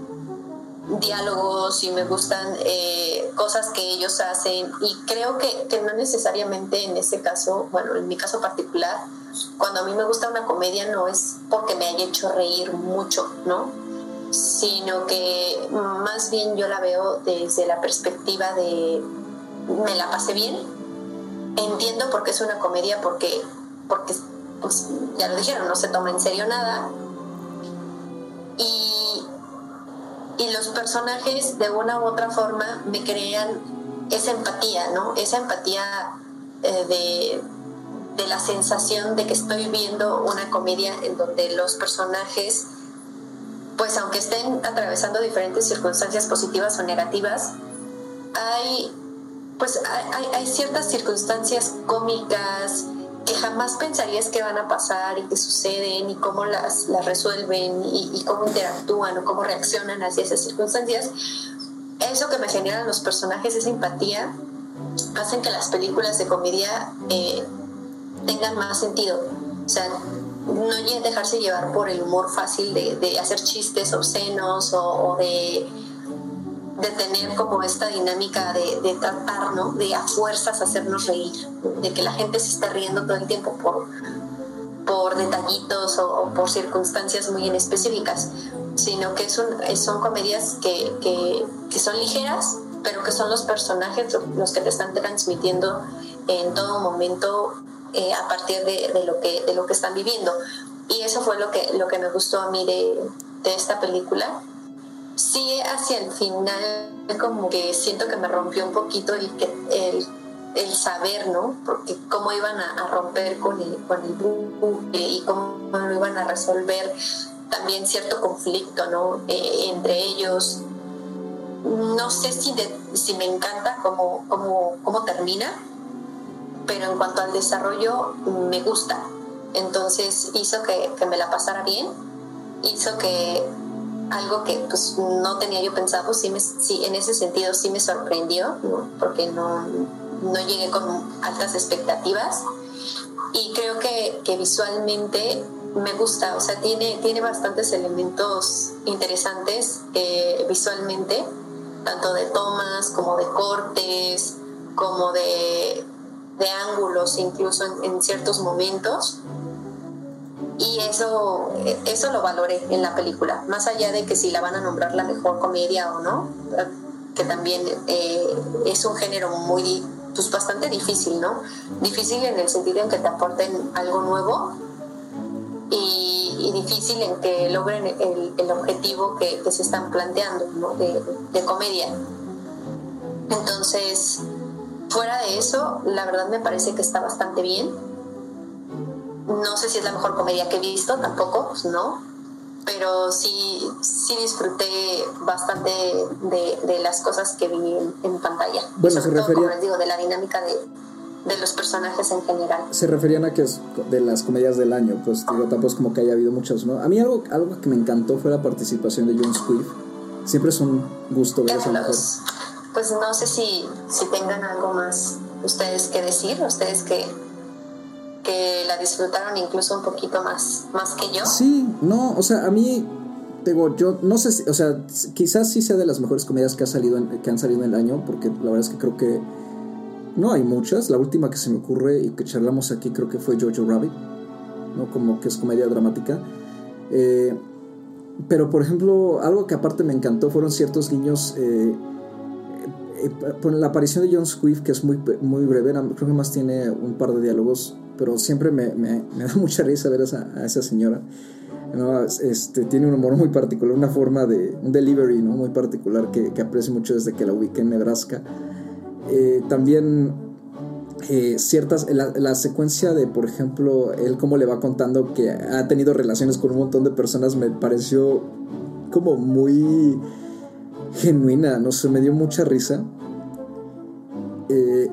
diálogos y me gustan eh, cosas que ellos hacen y creo que, que, no necesariamente en ese caso, bueno, en mi caso particular, cuando a mí me gusta una comedia no es porque me haya hecho reír mucho, ¿no? Sino que más bien yo la veo desde la perspectiva de me la pasé bien, entiendo por qué es una comedia, porque, porque pues ya lo dijeron, no se toma en serio nada. Y y los personajes de una u otra forma me crean esa empatía, ¿no? Esa empatía eh, de, de la sensación de que estoy viendo una comedia en donde los personajes, pues aunque estén atravesando diferentes circunstancias positivas o negativas, hay pues hay, hay ciertas circunstancias cómicas, que jamás pensarías que van a pasar y que suceden y cómo las, las resuelven y, cómo interactúan o cómo reaccionan hacia esas circunstancias, eso que me generan los personajes, esa empatía, hacen que las películas de comedia eh, tengan más sentido. O sea, no dejarse llevar por el humor fácil de, de hacer chistes obscenos o, o de de tener como esta dinámica de, de, tratar, ¿no? De a fuerzas hacernos reír, de que la gente se esté riendo todo el tiempo por, por detallitos o, por circunstancias muy en específicas, sino que son, comedias que, que, que, son ligeras, pero que son los personajes los que te están transmitiendo en todo momento eh, a partir de, de, lo que, de lo que están viviendo. Y eso fue lo que, lo que me gustó a mí de, de esta película sí hacia el final como que siento que me rompió un poquito el, el, el saber, ¿no? Porque cómo iban a, romper con el, con el buque y cómo lo iban a resolver también cierto conflicto, ¿no? Eh, entre ellos. No sé si, si me encanta cómo, cómo, cómo termina, pero en cuanto al desarrollo me gusta. Entonces hizo que, que me la pasara bien, hizo que algo que pues no tenía yo pensado, sí, me, sí en ese sentido sí me sorprendió, porque no, no llegué con altas expectativas. Y creo que, que, visualmente me gusta, o sea, tiene, tiene bastantes elementos interesantes eh, visualmente, tanto de tomas como de cortes, como de, de ángulos incluso en, en ciertos momentos y eso, eso lo valoré en la película, más allá de que si la van a nombrar la mejor comedia o no, que también eh, es un género muy, pues bastante difícil, ¿no? Difícil en el sentido en que te aporten algo nuevo y, difícil en que logren el, el objetivo que, que, se están planteando, ¿no? De, de comedia. Entonces, fuera de eso, la verdad me parece que está bastante bien no sé si es la mejor comedia que he visto, tampoco, pues no. Pero sí, sí disfruté bastante de, las cosas que vi en, pantalla. Bueno, se refería. Como les digo, de la dinámica de, los personajes en general. Se referían a que es de las comedias del año, pues digo, tampoco es como que haya habido muchas, ¿no? A mí algo, algo que me encantó fue la participación de John Squibb. Siempre es un gusto ver mujer. Pues no sé si, si tengan algo más ustedes que decir, ustedes que que la disfrutaron incluso un poquito más, más que yo. Sí, no, o sea, a mí, digo, yo no sé, o sea, quizás sí sea de las mejores comedias que, ha salido que han salido en el año, porque la verdad es que creo que no hay muchas. La última que se me ocurre y que charlamos aquí creo que fue Jojo Rabbit, ¿no? Como que es comedia dramática. Eh, pero, por ejemplo, algo que aparte me encantó fueron ciertos guiños. Eh, eh, la aparición de John Squiff, que es muy, muy breve, creo que más tiene un par de diálogos pero siempre me, me, da mucha risa ver a esa, a esa señora. ¿no? Este, tiene un humor muy particular, una forma de, un delivery ¿no? muy particular que, que aprecio mucho desde que la ubiqué en Nebraska. Eh, también eh, ciertas, la, la, secuencia de, por ejemplo, él cómo le va contando que ha tenido relaciones con un montón de personas me pareció como muy genuina, no sé, me dio mucha risa. Eh,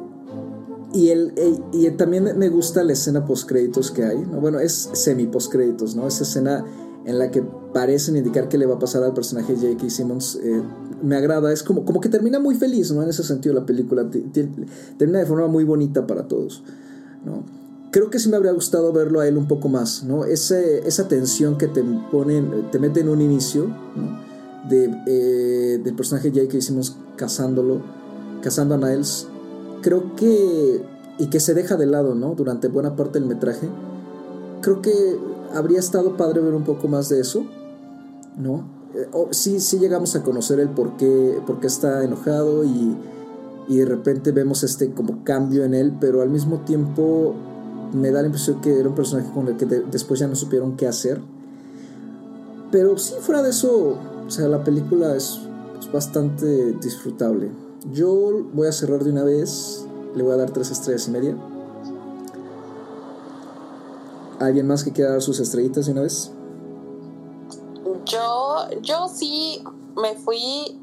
y, el, y también me gusta la escena post créditos que hay, ¿no? Bueno, es semi post créditos, ¿no? Esa escena en la que parecen indicar que le va a pasar al personaje J.K. Simmons eh, me agrada, es como, como que termina muy feliz, ¿no? En ese sentido la película termina de forma muy bonita para todos, ¿no? Creo que sí me habría gustado verlo a él un poco más, ¿no? Ese, esa tensión que te ponen, te mete en un inicio, ¿no? De, eh, del personaje J.K. Simmons cazándolo, cazando a Niles creo que, y que se deja de lado, ¿no? Durante buena parte del metraje, creo que habría estado padre ver un poco más de eso, ¿no? Eh, sí, sí llegamos a conocer el por qué, está enojado y, y de repente vemos este como cambio en él, pero al mismo tiempo me da la impresión que era un personaje con el que después ya no supieron qué hacer. Pero sí, fuera de eso, o sea, la película es bastante disfrutable. Yo voy a cerrar de una vez, le voy a dar tres estrellas y media. ¿Alguien más que quiera dar sus estrellitas de una vez? Yo, yo sí me fui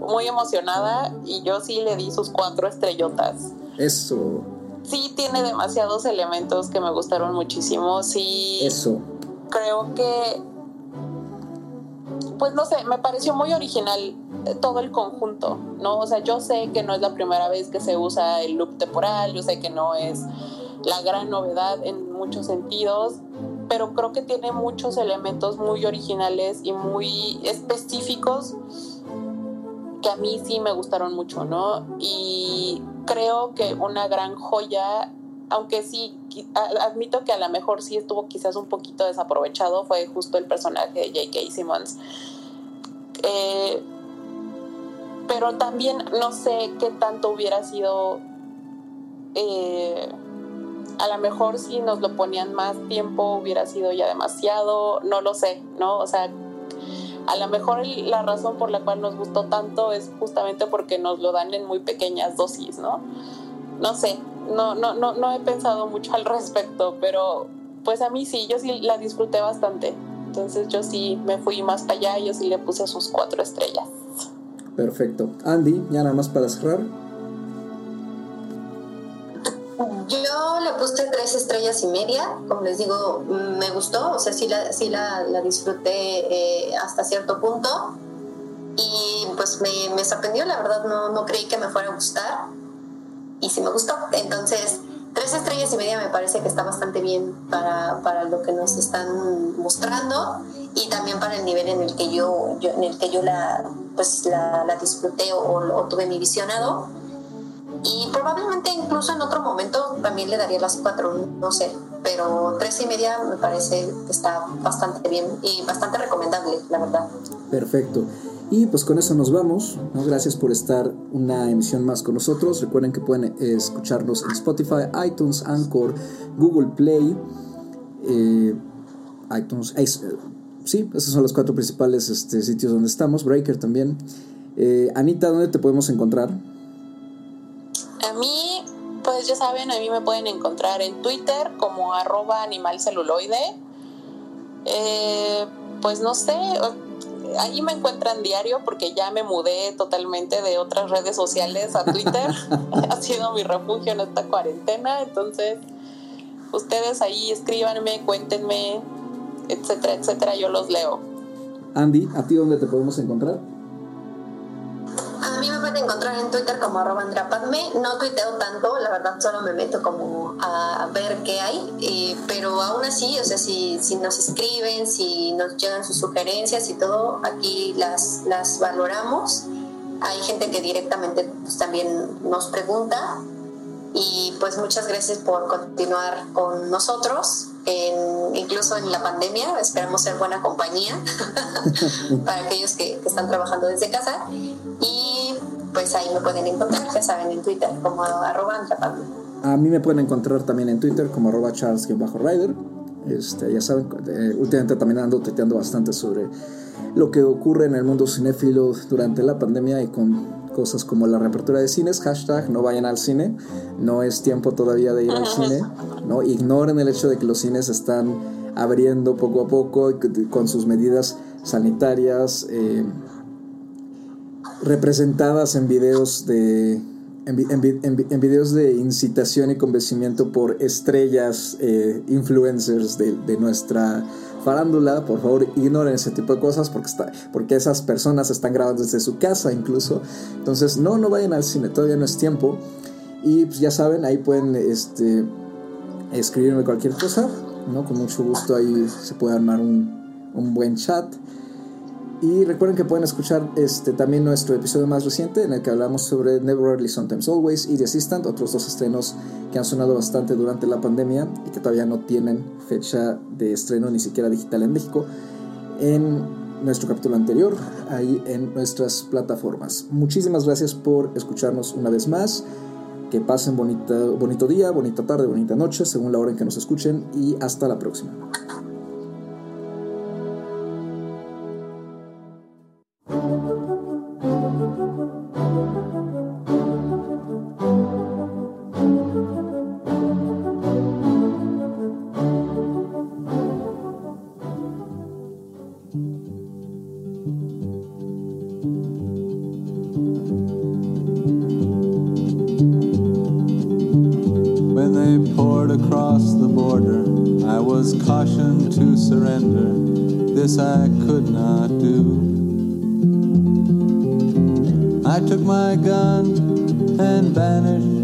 muy emocionada y yo sí le di sus cuatro estrellotas. Eso. Sí tiene demasiados elementos que me gustaron muchísimo. Sí. Eso. Creo que pues no sé, me pareció muy original eh, todo el conjunto, ¿no? O sea, yo sé que no es la primera vez que se usa el loop temporal, yo sé que no es la gran novedad en muchos sentidos, pero creo que tiene muchos elementos muy originales y muy específicos que a mí sí me gustaron mucho, ¿no? Y creo que una gran joya, aunque sí, admito que a lo mejor sí estuvo quizás un poquito desaprovechado, fue justo el personaje de J.K. Simmons. Eh, pero también no sé qué tanto hubiera sido... Eh, a lo mejor si nos lo ponían más tiempo hubiera sido ya demasiado, no lo sé, ¿no? O sea, a lo mejor la razón por la cual nos gustó tanto es justamente porque nos lo dan en muy pequeñas dosis, ¿no? No sé, no, no, no, no he pensado mucho al respecto, pero pues a mí sí, yo sí la disfruté bastante. Entonces yo sí me fui más para allá y yo sí le puse sus cuatro estrellas. Perfecto. Andy, ya nada más para cerrar. Yo le puse tres estrellas y media, como les digo, me gustó, o sea, sí la, sí la, la disfruté eh, hasta cierto punto y pues me, me, sorprendió, la verdad no, no creí que me fuera a gustar y sí me gustó, entonces tres estrellas y media me parece que está bastante bien para, para lo que nos están mostrando y también para el nivel en el que yo, yo en el que yo la, pues la, disfruté o, o tuve mi visionado y probablemente incluso en otro momento también le daría las cuatro, no sé, pero tres y media me parece que está bastante bien y bastante recomendable, la verdad. Perfecto. Y pues con eso nos vamos. ¿no? Gracias por estar una emisión más con nosotros. Recuerden que pueden escucharnos en Spotify, iTunes, Anchor, Google Play, eh, iTunes. Eh, sí, esos son los cuatro principales este, sitios donde estamos. Breaker también. Eh, Anita, ¿dónde te podemos encontrar? A mí, pues ya saben, a mí me pueden encontrar en Twitter como arroba animalceluloide. Eh, pues no sé, ahí me encuentran diario porque ya me mudé totalmente de otras redes sociales a Twitter. ha sido mi refugio en esta cuarentena, entonces ustedes ahí escríbanme, cuéntenme, etcétera, etcétera, yo los leo. Andy, ¿a ti dónde te podemos encontrar? Pueden encontrar en Twitter como arroba No tuiteo tanto, la verdad solo me meto como a ver qué hay, pero aún así, o sea, si, si nos escriben, si nos llegan sus sugerencias y todo, aquí las, las valoramos. Hay gente que directamente pues, también nos pregunta y pues muchas gracias por continuar con nosotros, incluso en la pandemia. Esperamos ser buena compañía para aquellos que, que, están trabajando desde casa. Pues ahí me pueden encontrar, ya saben, en Twitter como arroba A mí me pueden encontrar también en Twitter como arroba charles-rider. Este, ya saben, eh, últimamente también ando tuiteando bastante sobre lo que ocurre en el mundo cinéfilo durante la pandemia y con cosas como la reapertura de cines, hashtag no vayan al cine, no es tiempo todavía de ir al cine, ¿no? ignoren el hecho de que los cines están abriendo poco a poco con sus medidas sanitarias eh, representadas en videos de en, videos de incitación y convencimiento por estrellas eh, influencers de, nuestra farándula, por favor ignoren ese tipo de cosas porque, está, porque esas personas están grabando desde su casa incluso. Entonces, no, no vayan al cine, todavía no es tiempo. Y pues ya saben, ahí pueden este, escribirme cualquier cosa, ¿no? Con mucho gusto ahí se puede armar un, un buen chat. Y recuerden que pueden escuchar este, también nuestro episodio más reciente en el que hablamos sobre Never Early Sometimes Always y The Assistant, otros dos estrenos que han sonado bastante durante la pandemia y que todavía no tienen fecha de estreno ni siquiera digital en México, en nuestro capítulo anterior, ahí en nuestras plataformas. Muchísimas gracias por escucharnos una vez más. Que pasen bonita, bonito día, bonita tarde, bonita noche, según la hora en que nos escuchen y hasta la próxima. surrender. This I could not do. I took my gun and vanished.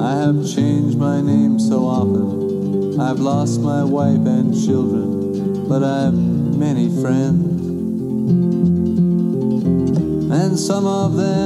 I have changed my name so often. I've lost my wife and children, but I've many friends. And some of them